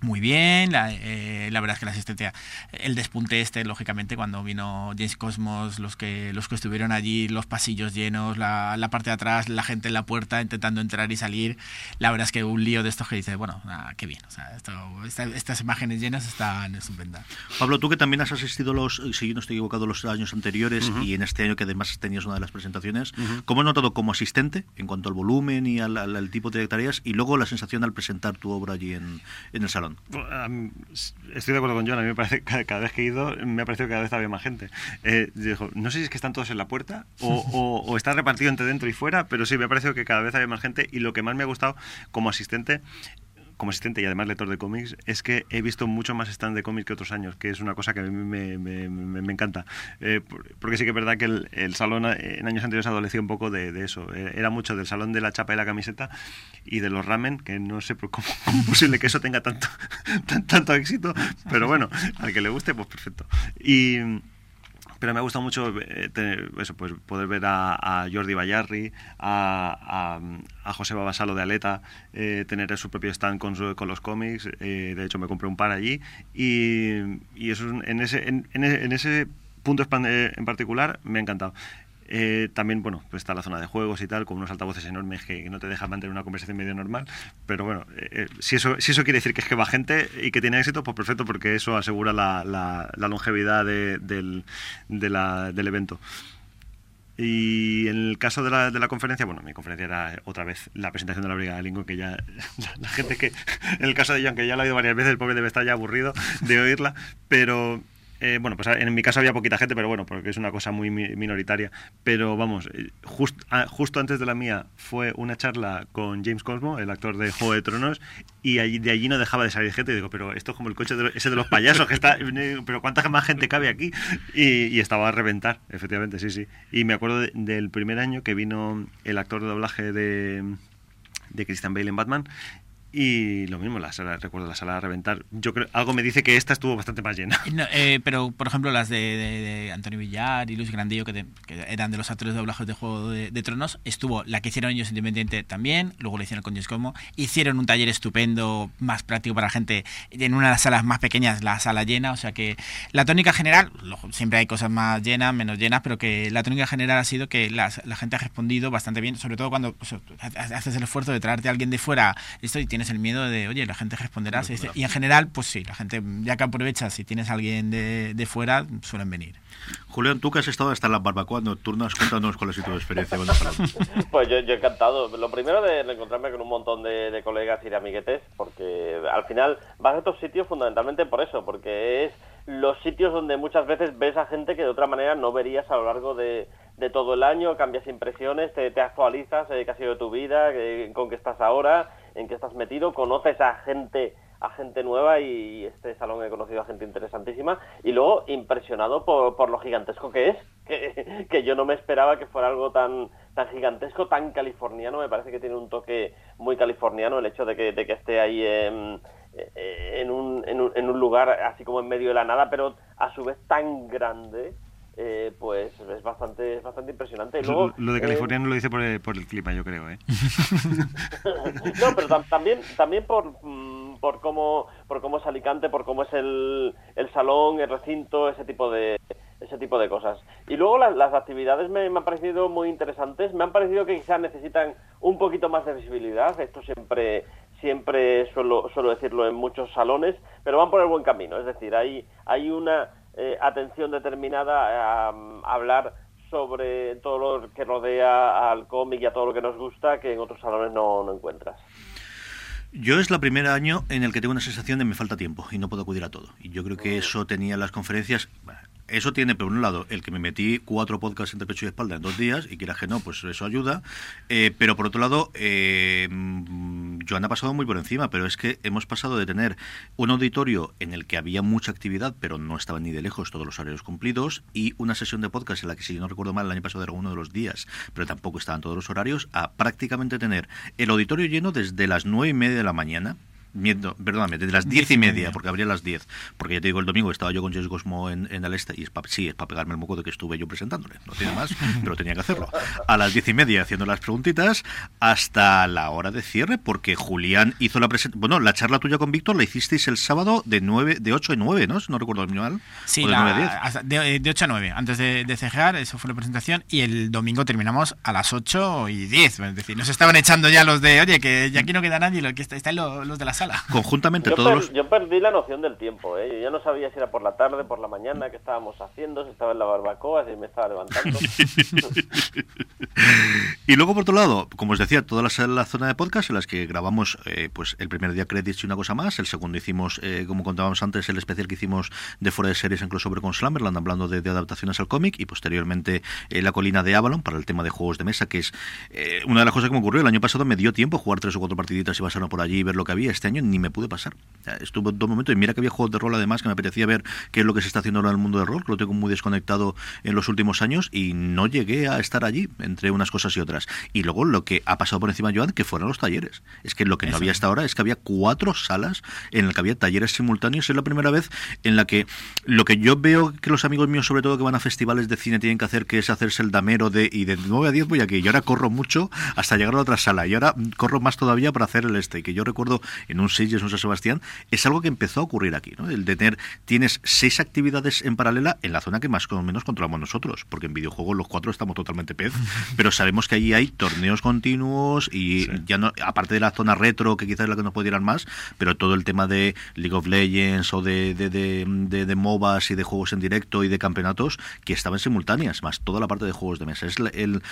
muy bien, la, eh, la, verdad es que la asistencia, el despunte este, lógicamente, cuando vino James Cosmos, los que, los que estuvieron allí, los pasillos llenos, la, la, parte de atrás, la gente en la puerta intentando entrar y salir, la verdad es que un lío de estos que dices, bueno, ah, qué bien, o sea, estas imágenes llenas están estupendas. Pablo, tú que también has asistido los, si yo no estoy equivocado, los años anteriores y en este año que además tenías una de las presentaciones, ¿cómo has notado como asistente en cuanto al volumen y al, al, tipo de tareas y luego la sensación al presentar tu obra allí en, en el salón? Estoy de acuerdo con John, a mí me parece que cada vez que he ido me ha parecido que cada vez había más gente. Eh, dijo, no sé si es que están todos en la puerta o, o, está repartido entre dentro y fuera, pero sí, me ha parecido que cada vez había más gente y lo que más me ha gustado como asistente como asistente y además lector de cómics, es que he visto mucho más stand de cómics que otros años, que es una cosa que a mí me, me, me, encanta. Eh, porque sí que es verdad que el, salón en años anteriores adolecía un poco de, de, eso. Eh, era mucho del salón de la chapa y la camiseta y de los ramen, que no sé cómo, es posible que eso tenga tanto, tanto éxito, pero bueno, al que le guste, pues perfecto. Y pero me ha gustado mucho eh, eso, pues poder ver a, Jordi Bayarri, a, a, José Babasalo de Aleta, eh, tener su propio stand con, con los cómics. Eh, de hecho, me compré un par allí. Y, y eso en ese, en, en ese punto en particular me ha encantado. Eh, también, bueno, pues está la zona de juegos y tal, con unos altavoces enormes que, no te dejan mantener una conversación medio normal. Pero bueno, eh, eh, si, eso, si eso quiere decir que es que va gente y que tiene éxito, pues perfecto, porque eso asegura la, la, longevidad del, del evento. Y en el caso de la, de la conferencia, bueno, mi conferencia era otra vez la presentación de la Brigada de Lincoln, que ya la, gente que, en el caso de John, que ya la ha oído varias veces, el pobre debe estar ya aburrido de oírla, pero eh, bueno, pues en mi caso había poquita gente, pero bueno, porque es una cosa muy minoritaria. Pero vamos, eh, ah, justo antes de la mía fue una charla con James Cosmo, el actor de Juego de Tronos, y allí, de allí no dejaba de salir gente. Y digo, pero esto es como el coche ese de los payasos, que está. Pero ¿cuánta más gente cabe aquí? Y, estaba a reventar, efectivamente, sí, sí. Y me acuerdo del primer año que vino el actor de doblaje de de Christian Bale en Batman y lo mismo, la sala, recuerdo la sala a reventar. Yo creo, algo me dice que esta estuvo bastante más llena. Eh, pero, por ejemplo, las de, Antonio Villar y Luis Grandillo, que, eran de los actores de doblajes de Juego de, Tronos, estuvo la que hicieron ellos independientemente también, luego lo hicieron con James Como. Hicieron un taller estupendo, más práctico para la gente, en una de las salas más pequeñas, la sala llena. O sea que la tónica general, siempre hay cosas más llenas, menos llenas, pero que la tónica general ha sido que la, gente ha respondido bastante bien, sobre todo cuando pues, haces el esfuerzo de traerte a alguien de fuera esto y tienes el miedo de, oye, la gente responderá. y en general, pues sí, la gente, ya que aprovecha, si tienes a alguien de, de fuera, suelen venir. Julián, tú que has estado hasta en las barbacoas nocturnas, cuéntanos cuál ha sido tu experiencia Pues yo, yo encantado. Lo primero de encontrarme con un montón de, colegas y de amiguetes, porque al final vas a estos sitios fundamentalmente por eso, porque es los sitios donde muchas veces ves a gente que de otra manera no verías a lo largo de, todo el año, cambias impresiones, te, actualizas, eh, qué ha sido tu vida, con qué estás ahora, en qué estás metido, conoces a gente a gente nueva y este salón he conocido a gente interesantísima y luego impresionado por, lo gigantesco que es, que, yo no me esperaba que fuera algo tan, tan gigantesco, tan californiano, me parece que tiene un toque muy californiano el hecho de que, de que esté ahí en, en, un, en, un, en un lugar así como en medio de la nada, pero a su vez tan grande eh, pues es bastante bastante impresionante. Luego, lo, de California no lo dice por el, por el clima, yo creo, ¿eh? no, pero también también por, mm, por cómo por cómo es Alicante, por cómo es el, el salón, el recinto, ese tipo de ese tipo de cosas. Y luego las, las actividades me, me, han parecido muy interesantes. Me han parecido que quizás necesitan un poquito más de visibilidad. Esto siempre siempre suelo, suelo decirlo en muchos salones, pero van por el buen camino. Es decir, hay, hay una eh, atención determinada a, hablar sobre todo lo que rodea al cómic y a todo lo que nos gusta que en otros salones no, no encuentras. Yo es la primera año en el que tengo una sensación de me falta tiempo y no puedo acudir a todo. Y yo creo que eso tenía las conferencias. Eso tiene, por un lado, el que me metí cuatro podcasts entre pecho y espalda en dos días, y quieras que no, pues eso ayuda. Eh, pero por otro lado, eh, Joan ha pasado muy por encima, pero es que hemos pasado de tener un auditorio en el que había mucha actividad, pero no estaban ni de lejos todos los horarios cumplidos, y una sesión de podcast en la que, si no recuerdo mal, el año pasado era uno de los días, pero tampoco estaban todos los horarios, a prácticamente tener el auditorio lleno desde las nueve y media de la mañana perdóname, desde las diez y media, porque habría las diez, porque ya te digo, el domingo estaba yo con James Cosmo en, en el este, y es sí, es para pegarme el moco de que estuve yo presentándole, no tiene más, pero tenía que hacerlo. A las diez y media haciendo las preguntitas, hasta la hora de cierre, porque Julián hizo la presentación, bueno, la charla tuya con Víctor la hicisteis el sábado de nueve, de 8 a 9, ¿no? no recuerdo mal. Sí, de, de, de, 8 a 9, antes de, de cejar, eso fue la presentación, y el domingo terminamos a las 8 y 10, es decir, nos estaban echando ya los de, oye, que ya aquí no queda nadie, que está, están los de la sala. Conjuntamente yo todos Yo perdí la noción del tiempo, ¿eh? Yo ya no sabía si era por la tarde, por la mañana, qué estábamos haciendo, si estaba en la barbacoa, si me estaba levantando. y luego, por otro lado, como os decía, toda la, zona de podcast en las que grabamos eh, pues el primer día credits y una cosa más, el segundo hicimos, eh, como contábamos antes, el especial que hicimos de fuera de series en crossover con Slammerland, hablando de, adaptaciones al cómic, y posteriormente eh, La colina de Avalon, para el tema de juegos de mesa, que es una de las cosas que me ocurrió. El año pasado me dio tiempo jugar tres o cuatro partiditas y pasarlo por allí y ver lo que había. Este año ni me pude pasar. Estuve dos momentos y mira que había juegos de rol además que me apetecía ver qué es lo que se está haciendo ahora en el mundo del rol, que lo tengo muy desconectado en los últimos años y no llegué a estar allí entre unas cosas y otras. Y luego lo que ha pasado por encima, Joan, que fueron los talleres. Es que lo que no había hasta ahora es que había cuatro salas en las que había talleres simultáneos. Es la primera vez en la que lo que yo veo que los amigos míos, sobre todo que van a festivales de cine, tienen que hacer, que es hacerse el damero de y de 9 a 10 voy aquí. Y ahora corro mucho hasta llegar a la otra sala. Y ahora corro más todavía para hacer el este. Que yo recuerdo en en un Sitges, en un San Sebastián, es algo que empezó a ocurrir aquí, ¿no? El de tener, tienes seis actividades en paralela en la zona que más o menos controlamos nosotros, porque en videojuegos los cuatro estamos totalmente pez, pero sabemos que allí hay torneos continuos y ya no, aparte de la zona retro, que quizás es la que nos puede más, pero todo el tema de League of Legends o de, de, de, de, de MOBAs y de juegos en directo y de campeonatos que estaban simultáneas, más toda la parte de juegos de mesa. Es el,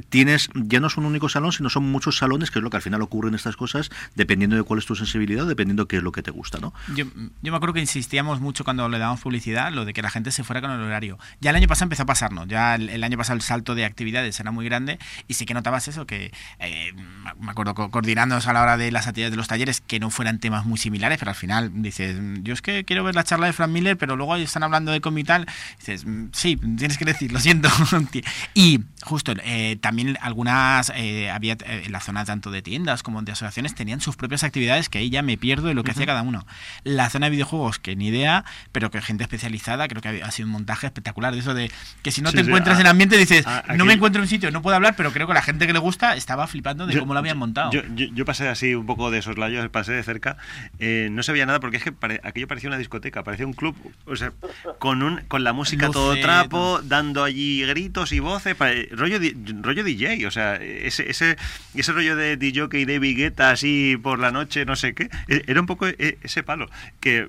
tienes ya no son un único salón, sino son muchos salones, que es lo que al final ocurre en estas cosas, dependiendo de cuál es tu sensibilidad, dependiendo de qué es lo que te gusta, ¿no? Yo, me acuerdo que insistíamos mucho cuando le damos publicidad, lo de que la gente se fuera con el horario. Ya el año pasado empezó a pasarnos, ya el, año pasado el salto de actividades era muy grande y sí que notabas eso, que eh, me acuerdo co- coordinándonos a la hora de las actividades de los talleres, que no fueran temas muy similares, pero al final dices, yo es que quiero ver la charla de Frank Miller, pero luego están hablando de cómic y tal, dices, "Mm, sí, tienes que decir, lo siento. y justo, eh, también algunas, eh, había eh, en la zona tanto de tiendas como de asociaciones, tenían sus propias actividades que ahí ya me pierdo de lo que hacía cada uno. La zona de videojuegos, que ni idea, pero que gente especializada, creo que ha- sido un montaje espectacular. De eso de que si no Sí, te sí, encuentras ah, en ambiente, dices, ah, no me encuentro en un sitio, no puedo hablar, pero creo que la gente que le gusta estaba flipando de Yo- cómo lo habían montado. Yo, yo- yo pasé así un poco de soslayos, pasé de cerca. eh, no se veía nada porque es que pare- aquello parecía una discoteca, parecía un club. O sea, con, un, con la música todo Luces, trapo, dando allí gritos y voces. pare- rollo, di- rollo DJ, o sea, ese, ese, ese rollo de DJ y David Guetta así por la noche, no sé qué. e- Era un poco e- ese palo que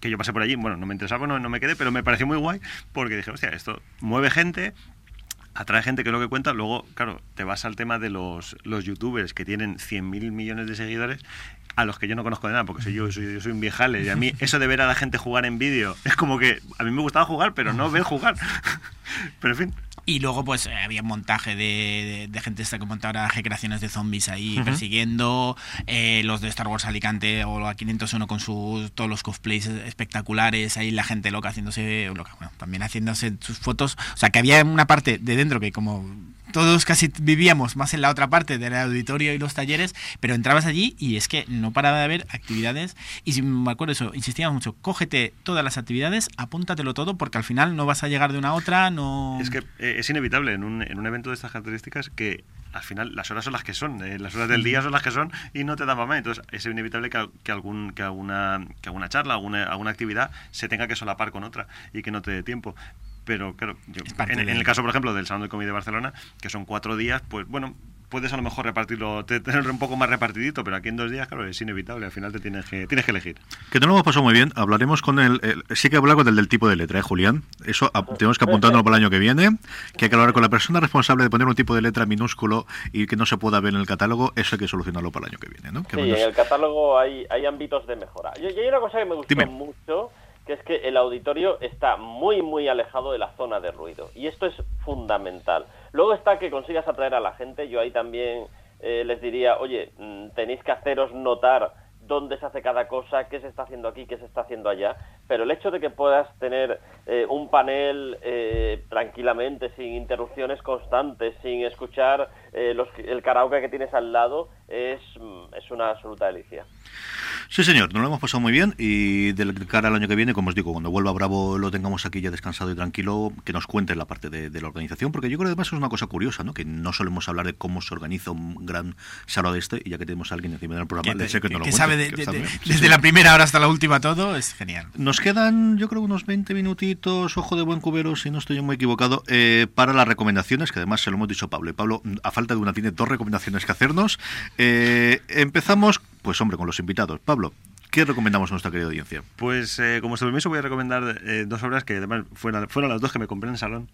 que yo pasé por allí, bueno, no me interesaba, no, no me quedé, pero me pareció muy guay porque dije, hostia, esto mueve gente, atrae gente que es lo que cuenta. Luego, claro, te vas al tema de los, los youtubers que tienen 100.000 millones de seguidores a los que yo no conozco de nada, porque soy yo, soy, yo soy un viejale. Y a mí eso de ver a la gente jugar en vídeo es como que a mí me gustaba jugar, pero no ver jugar. pero en fin. Y luego, pues, eh, había un montaje de, de- de gente esta que montaba recreaciones de zombies ahí persiguiendo, eh, los de Star Wars Alicante o la 501 con sus todos los cosplays espectaculares, ahí la gente loca haciéndose, loca, bueno, también haciéndose sus fotos. O sea, que había una parte de dentro que como todos casi vivíamos más en la otra parte del auditorio y los talleres, pero entrabas allí y es que no paraba de haber actividades. Y si me acuerdo eso, insistíamos mucho, cógete todas las actividades, apúntatelo todo, porque al final no vas a llegar de una a otra, no... Es que eh, es inevitable en un, en un evento de estas características que al final las horas son las que son, eh, las horas del día son las que son y no te da más. Entonces es inevitable que, que algún, que, alguna, que alguna charla, alguna, alguna actividad se tenga que solapar con otra y que no te dé tiempo. Pero claro, yo, en, el caso, por ejemplo, del Salón de Comida de Barcelona, que son cuatro días, pues bueno, puedes a lo mejor repartirlo, te- tenerlo un poco más repartidito, pero aquí en dos días, claro, es inevitable, al final te tienes que, tienes que elegir. Que no lo hemos pasado muy bien. Hablaremos con el, el- Sí que hablar con el del tipo de letra, ¿eh, Julián? Eso a- tenemos que apuntarlo para el año que viene. Que hay que hablar con la persona responsable de poner un tipo de letra minúsculo y que no se pueda ver en el catálogo. Eso hay que solucionarlo para el año que viene, ¿no? Que Sí, menos- en el catálogo hay, hay ámbitos de mejora. Y, y hay una cosa que me gustó Dime. mucho, que es que el auditorio está muy, muy alejado de la zona de ruido. Y esto es fundamental. Luego está que consigas atraer a la gente. Yo ahí también eh, les diría, oye, mm, tenéis que haceros notar dónde se hace cada cosa, qué se está haciendo aquí, qué se está haciendo allá. Pero el hecho de que puedas tener eh, un panel eh, tranquilamente, sin interrupciones constantes, sin escuchar eh, los- el karaoke que tienes al lado, es, es una absoluta delicia. Sí, señor, nos lo hemos pasado muy bien y del cara al año que viene, como os digo, cuando vuelva Bravo lo tengamos aquí ya descansado y tranquilo, que nos cuente la parte de, de la organización, porque yo creo que además es una cosa curiosa, ¿no? Que no solemos hablar de cómo se organiza un gran salón de este y ya que tenemos a alguien encima del programa, que, le sé que, que- nos lo que sabe de- que de- está de- bien. Sí, desde sí. la primera hora hasta la última todo, es genial. Nos quedan, yo creo, unos 20 minutitos, ojo de buen cubero, si no estoy yo muy equivocado, eh, para las recomendaciones, que además se lo hemos dicho a Pablo. Y Pablo, a falta de una, tiene dos recomendaciones que hacernos. Eh, empezamos, pues hombre, con los invitados. Pablo, ¿qué recomendamos a nuestra querida audiencia? Pues eh, como vuestro permiso voy a recomendar eh, dos obras que además fueron, fueron las dos que me compré en el salón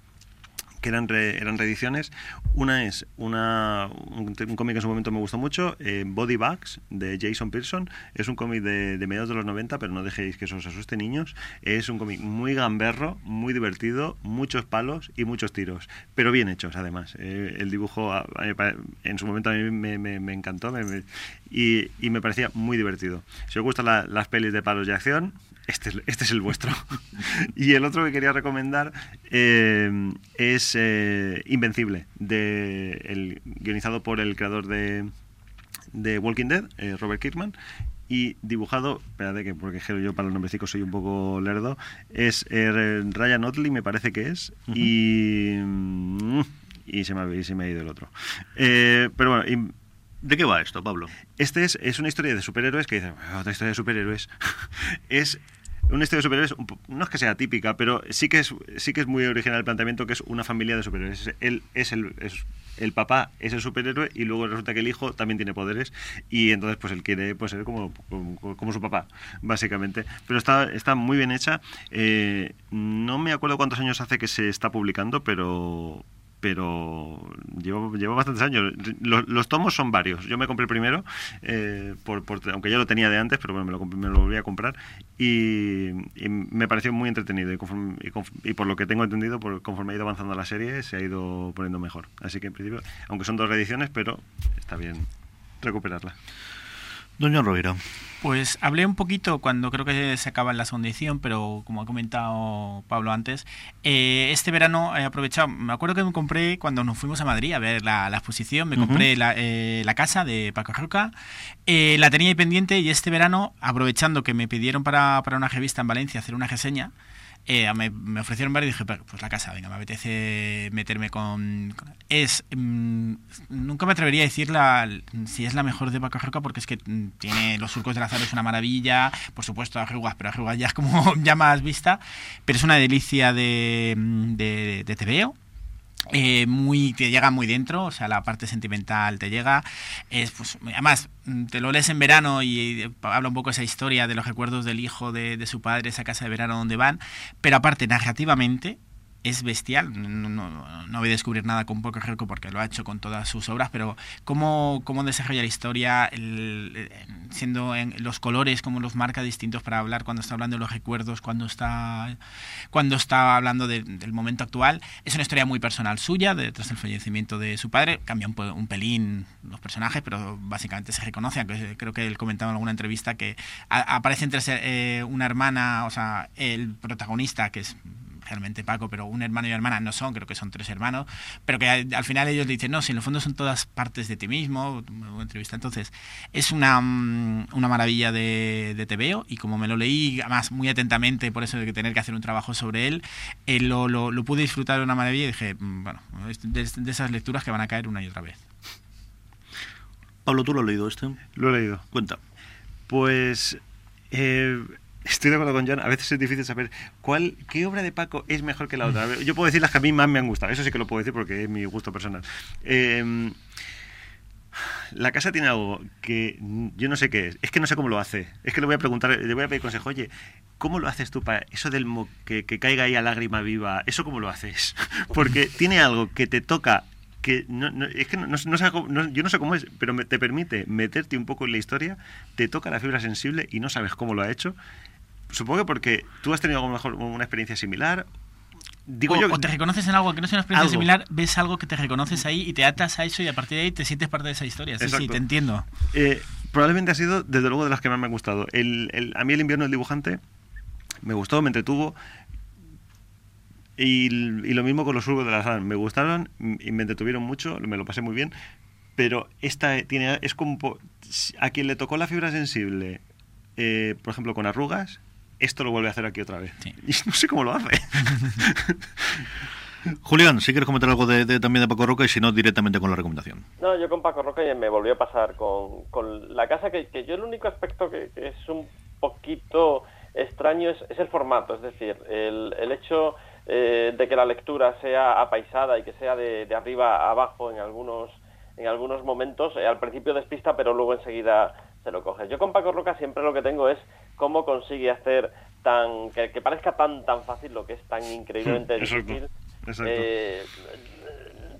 que eran, re- eran reediciones. Una es una, un, un cómic que en su momento me gustó mucho, eh, Body Bags, de Jason Pearson. Es un cómic de, de mediados de los 90, pero no dejéis que eso os asuste, niños. Es un cómic muy gamberro, muy divertido, muchos palos y muchos tiros, pero bien hechos además. Eh, el dibujo a- a en su momento a mí me, me- me encantó me- y, y me parecía muy divertido. Si os gustan la- las pelis de palos y acción, este es, este es el vuestro. y el otro que quería recomendar eh, es eh, Invencible, de, el, guionizado por el creador de, de Walking Dead, eh, Robert Kirkman, y dibujado, espérate que porque yo para los nombrecicos soy un poco lerdo, es eh, Ryan Otley, me parece que es, y, mm, y, se me, ha- y se me ha ido el otro. Eh, pero bueno, ¿De qué va esto, Pablo? Este es, es una historia de superhéroes que dicen, "Ah, otra historia de superhéroes. es una historia de superhéroes, no es que sea típica, pero sí que es, sí que es muy original el planteamiento que es una familia de superhéroes. Él es el, el papá es el superhéroe y luego resulta que el hijo también tiene poderes y entonces pues él quiere pues, ser como, como, como su papá, básicamente. Pero está, está muy bien hecha. Eh, no me acuerdo cuántos años hace que se está publicando, pero pero llevo, llevo bastantes años. Los, tomos son varios. Yo me compré el primero, eh, por, por- aunque ya lo tenía de antes, pero bueno, me lo, me lo volví a comprar y, me pareció muy entretenido. Y por lo que tengo entendido, por, conforme ha ido avanzando la serie, se ha ido poniendo mejor. Así que en principio, aunque son dos reediciones, pero está bien recuperarla. Doña Rovira. Pues hablé un poquito cuando creo que se acaba la segunda edición, pero como ha comentado Pablo antes, eh, este verano he aprovechado, me acuerdo que me compré cuando nos fuimos a Madrid a ver la, la exposición, me compré la, eh, la casa de Paco Roca, eh, la tenía ahí pendiente y este verano, aprovechando que me pidieron para, para una revista en Valencia hacer una reseña, eh, me, me ofrecieron ver y dije, pues la casa, venga, me apetece meterme con... con- Es... mm, nunca me atrevería a decir la, si es la mejor de Paco porque es que mm, tiene Los surcos del azar, es una maravilla, por supuesto arrugas, pero arrugas ya es como ya más vista, pero es una delicia de, mm, de, de TVO. Eh, muy te llega muy dentro o sea la parte sentimental te llega. Es pues además mm, te lo lees en verano y eh, habla un poco esa historia de los recuerdos del hijo de, de su padre esa casa de verano donde van pero aparte narrativamente es bestial. No, voy a descubrir nada con Poco Roco porque lo ha hecho con todas sus obras, pero cómo, cómo desarrolla la historia, siendo en los colores, cómo los marca distintos para hablar cuando está hablando de los recuerdos, cuando está, cuando está hablando de- del momento actual. Es una historia muy personal suya, de- tras el fallecimiento de su padre. Cambia un, un pelín los personajes, pero básicamente se reconoce. Creo que él comentaba en alguna entrevista que a- aparece entre eh, una hermana, o sea, el protagonista, que es realmente Paco, pero un hermano y una hermana no son, creo que son tres hermanos, pero que al, al final ellos le dicen, no, si en el fondo son todas partes de ti mismo, una entrevista. Entonces, es una, mm, una maravilla de, de TVO y como me lo leí, además muy atentamente, por eso de que tener que hacer un trabajo sobre él, eh, lo, lo, lo pude disfrutar de una maravilla y dije, mm, bueno, es de, de esas lecturas que van a caer una y otra vez. Pablo, ¿tú lo has leído este? Lo he leído. Cuenta. Pues eh, estoy de acuerdo con John. A veces es difícil saber cuál, qué obra de Paco es mejor que la otra. Yo puedo decir las que a mí más me han gustado. Eso sí que lo puedo decir porque es mi gusto personal. Eh, la casa tiene algo que yo no sé qué es. Es que no sé cómo lo hace. Es que le voy a preguntar, le voy a pedir consejo. Oye, ¿cómo lo haces tú para eso del mo- que, caiga ahí a lágrima viva? ¿Eso cómo lo haces? Porque tiene algo que te toca que no, es que no, sé yo no sé cómo es, pero te permite meterte un poco en la historia, te toca la fibra sensible y no sabes cómo lo ha hecho. Supongo que porque tú has tenido a lo mejor una experiencia similar. Digo o, yo, o te reconoces en algo que no sea una experiencia Algo. similar, ves algo que te reconoces ahí y te atas a eso y a partir de ahí te sientes parte de esa historia. Sí, sí, Exacto. te entiendo. Eh, probablemente ha sido, desde luego, de las que más me han gustado. El, el- a mí el invierno del dibujante me gustó, me entretuvo. Y, y lo mismo con los surcos de la azar. Me gustaron y me entretuvieron mucho, me lo pasé muy bien. Pero esta tiene, es como a quien le tocó la fibra sensible, eh, por ejemplo, con arrugas, esto lo vuelve a hacer aquí otra vez. Y no sé cómo lo hace. Julián, si quieres comentar algo de, de- también de Paco Roca y si no, directamente con la recomendación. No, yo con Paco Roca ya me volvió a pasar con, con la casa, que, que yo el único aspecto que, que es un poquito extraño es, es el formato, es decir, el, el hecho eh, de que la lectura sea apaisada y que sea de, de arriba a abajo en algunos, en algunos momentos, eh, al principio despista, pero luego enseguida se lo coge. Yo con Paco Roca siempre lo que tengo es cómo consigue hacer tan que, que parezca tan tan fácil lo que es tan increíblemente Exacto, difícil. exacto. Eh,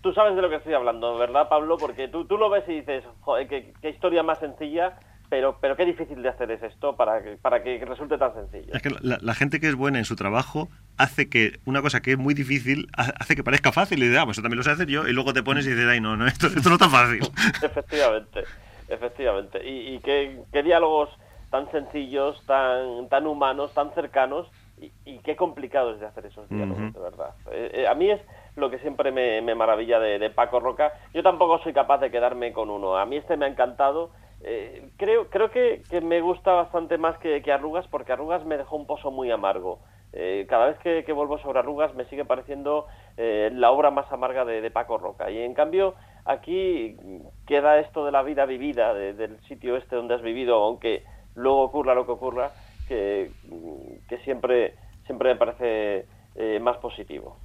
tú sabes de lo que estoy hablando, ¿verdad, Pablo? Porque tú, tú lo ves y dices, joder, qué, qué historia más sencilla, pero, pero qué difícil de hacer es esto para que, para que resulte tan sencillo. Es que la, la gente que es buena en su trabajo hace que una cosa que es muy difícil ha- hace que parezca fácil y dices, ah, pues eso también lo sé hacer yo y luego te pones y dices, ay, no, no, esto, esto no está fácil. efectivamente, efectivamente. Y, y qué, qué diálogos tan sencillos, tan, tan humanos, tan cercanos, y, y qué complicado es de hacer esos diálogos, de verdad. Eh, eh, a mí es lo que siempre me, me maravilla de, de Paco Roca. Yo tampoco soy capaz de quedarme con uno. A mí este me ha encantado. Eh, creo creo que, que me gusta bastante más que, que Arrugas, porque Arrugas me dejó un pozo muy amargo. Cada vez que, que vuelvo sobre Arrugas me sigue pareciendo la obra más amarga de, de Paco Roca. Y en cambio, aquí queda esto de la vida vivida, del sitio este donde has vivido, aunque luego ocurra lo que ocurra, que, que siempre, siempre me parece eh, más positivo.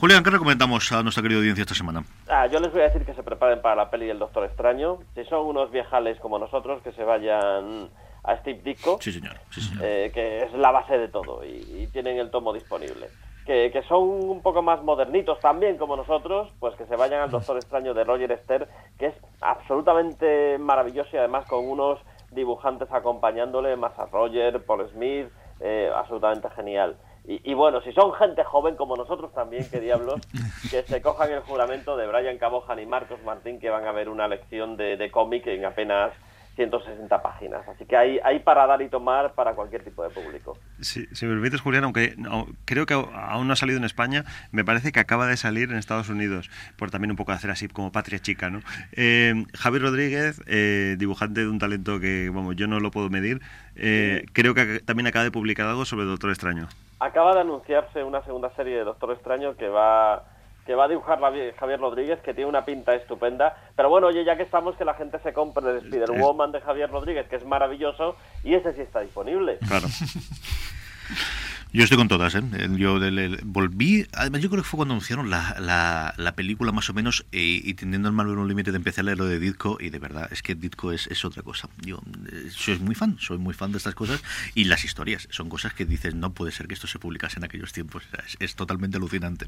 Julián, ¿qué recomendamos a nuestra querida audiencia esta semana? Ah, yo les voy a decir que se preparen para la peli del Doctor Extraño. Si son unos viejales como nosotros, que se vayan a Steve Ditko, sí, señor. Eh, que es la base de todo y, tienen el tomo disponible. Que, que, son un poco más modernitos también como nosotros, pues que se vayan al Doctor Extraño de Roger Esther, que es absolutamente maravilloso y además con unos dibujantes acompañándole, más a Roger, Paul Smith, eh, absolutamente genial. Y, bueno, si son gente joven como nosotros también, qué diablos, que se cojan el juramento de Brian Cabojan y Marcos Martín, que van a ver una lección de, de cómic en apenas 160 páginas. Así que hay, hay para dar y tomar para cualquier tipo de público. si me permites, Julián, aunque creo que aún no ha salido en España, me parece que acaba de salir en Estados Unidos, por también un poco hacer así como patria chica, ¿no? Eh, Javier Rodríguez, eh, dibujante de un talento que, vamos, yo no lo puedo medir, eh, creo que también acaba de publicar algo sobre Doctor Extraño. Acaba de anunciarse una segunda serie de Doctor Extraño que va que va a dibujar Javier Rodríguez, que tiene una pinta estupenda. Pero bueno, oye, ya que estamos, que la gente se compre el Spider-Woman de Javier Rodríguez, que es maravilloso, y ese sí está disponible. Claro. Yo estoy con todas, ¿eh? Yo volví, además yo creo que fue cuando anunciaron la, la, película más o menos eh, y teniendo el Marvel Unlimited empecé a leer lo de Ditko y de verdad es que Ditko es, es otra cosa. Yo eh, soy muy fan, soy muy fan de estas cosas y las historias son cosas que dices no puede ser que esto se publicase en aquellos tiempos, es, totalmente alucinante.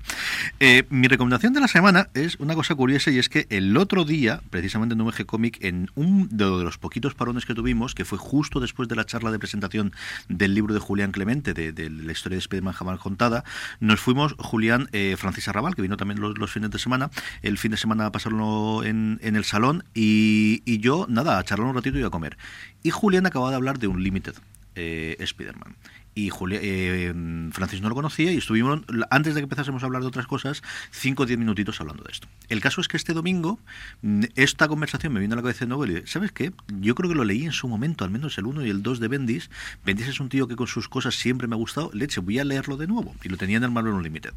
Eh, mi recomendación de la semana es una cosa curiosa y es que el otro día, precisamente en UMG Comic, en un de los poquitos parones que tuvimos, que fue justo después de la charla de presentación del libro de Julián Clemente, del historia de Spiderman jamás contada, nos fuimos Julián eh, Francis Arrabal, que vino también los, fines de semana, el fin de semana a pasarlo en, el salón y, y, yo, nada, a charlar un ratito y a comer. Y Julián acababa de hablar de un Limited eh, Spiderman y Julia, eh, Francis no lo conocía y estuvimos, antes de que empezásemos a hablar de otras cosas, 5 o 10 minutitos hablando de esto. El caso es que este domingo mm, esta conversación me vino a la cabeza de nuevo y dije, ¿sabes qué? Yo creo que lo leí en su momento, al menos el 1 y el 2 de Bendis. Bendis es un tío que con sus cosas siempre me ha gustado. Leche, voy a leerlo de nuevo. Y lo tenía en el Marvel Unlimited.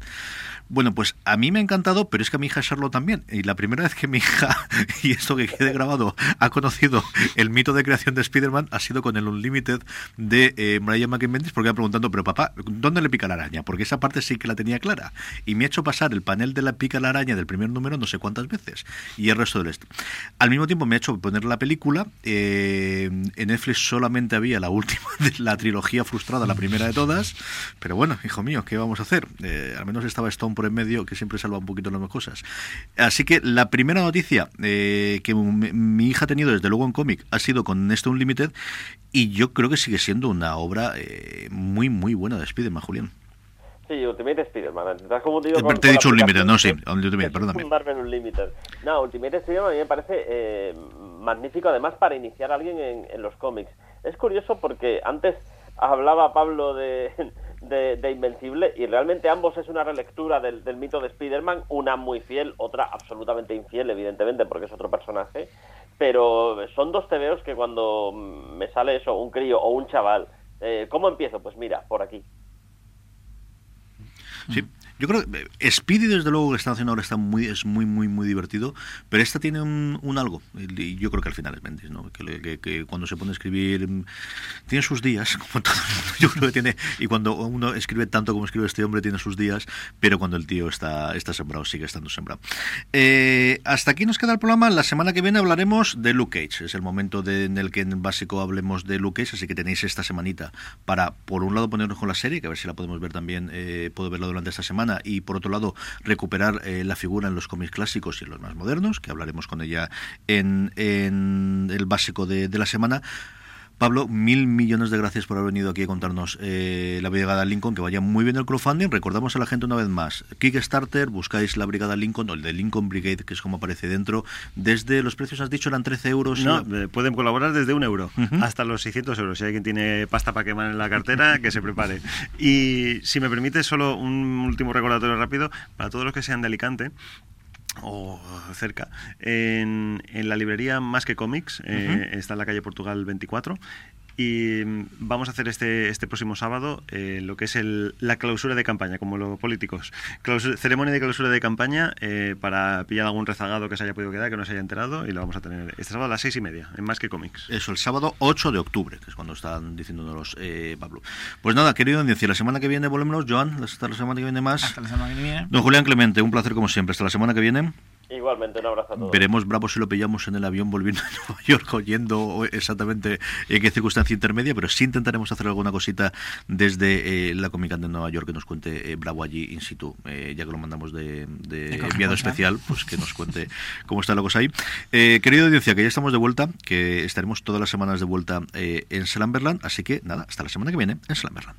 Bueno, pues a mí me ha encantado, pero es que a mi hija Charlotte también. Y la primera vez que mi hija, y esto que quede grabado, ha conocido el mito de creación de Spider-Man ha sido con el Unlimited de eh, McKinney porque preguntando, pero papá, ¿dónde le pica la araña? Porque esa parte sí que la tenía clara. Y me ha hecho pasar el panel de la pica la araña del primer número no sé cuántas veces. Y el resto del esto. Al mismo tiempo me ha hecho poner la película. Eh, en Netflix solamente había la última de la trilogía frustrada, la primera de todas. Pero bueno, hijo mío, ¿qué vamos a hacer? Eh, al menos estaba Stone por en medio, que siempre salva un poquito las cosas. Así que la primera noticia eh, que mi, hija ha tenido desde luego en cómic ha sido con este Unlimited y yo creo que sigue siendo una obra eh, muy, muy buena de Spider-Man, Julián. Sí, Ultimate Spider-Man. Te he dicho Unlimited, no, sí, Ultimate, perdóname. Marvel Unlimited. No, Ultimate Spider-Man a mí me parece eh, magnífico, además, para iniciar a alguien en, los cómics. Es curioso porque antes hablaba Pablo de, de, Invencible y realmente ambos es una relectura del, del mito de Spider-Man, una muy fiel, otra absolutamente infiel, evidentemente, porque es otro personaje pero son dos tebeos que cuando me sale eso, un crío o un chaval, eh, ¿cómo empiezo? Pues mira, por aquí. Yo creo que eh, Speedy, desde luego, que están haciendo ahora está muy, es muy, muy, muy divertido, pero esta tiene un, algo, y yo creo que al final es Bendis, ¿no? Que, cuando se pone a escribir, mm, tiene sus días, como todo el mundo, yo creo que tiene, y cuando uno escribe tanto como escribe este hombre, tiene sus días, pero cuando el tío está, está sembrado, sigue estando sembrado. Eh, hasta aquí nos queda el programa, la semana que viene hablaremos de Luke Cage, es el momento en el que en básico hablemos de Luke Cage, así que tenéis esta semanita para, por un lado, ponernos con la serie, que a ver si la podemos ver también, eh, puedo verla durante esta semana, y por otro lado recuperar eh, la figura en los cómics clásicos y en los más modernos, que hablaremos con ella en, el básico de la semana. Pablo, mil millones de gracias por haber venido aquí a contarnos eh, la Brigada Lincoln, que vaya muy bien el crowdfunding. Recordamos a la gente una vez más, Kickstarter, buscáis la Brigada Lincoln o el de Lincoln Brigade, que es como aparece dentro. Desde los precios, has dicho, eran 13 euros. No, eh, pueden colaborar desde un euro hasta los 600 euros. Si alguien tiene pasta para quemar en la cartera, que se prepare. Y si me permite, solo un último recordatorio rápido para todos los que sean de Alicante o cerca, en, en, la librería Más que Comics, eh, está en la calle Portugal 24, Y mm, vamos a hacer este, este próximo sábado eh, lo que es el, la clausura de campaña, como los políticos. Clausura- ceremonia de clausura de campaña eh, para pillar algún rezagado que se haya podido quedar, que no se haya enterado, y lo vamos a tener este sábado a las seis y media, en Más que Cómics. Eso, el sábado 8 de octubre, que es cuando están diciéndonos eh, Pablo. Pues nada, querido audiencia, la semana que viene volvemos, Joan, hasta la semana que viene más. Hasta la semana que viene. Don Julián Clemente, un placer como siempre. Hasta la semana que viene. Igualmente, un abrazo a todos. Veremos Bravo si lo pillamos en el avión volviendo a Nueva York, oyendo exactamente en qué circunstancia intermedia, pero sí intentaremos hacer alguna cosita desde eh, la Comic Con de Nueva York que nos cuente eh, Bravo allí in situ, eh, ya que lo mandamos de, de De enviado especial, pues que nos cuente cómo está la cosa ahí. Eh, querido audiencia, que ya estamos de vuelta, que estaremos todas las semanas de vuelta eh, en Slamberland, así que nada, hasta la semana que viene en Slamberland.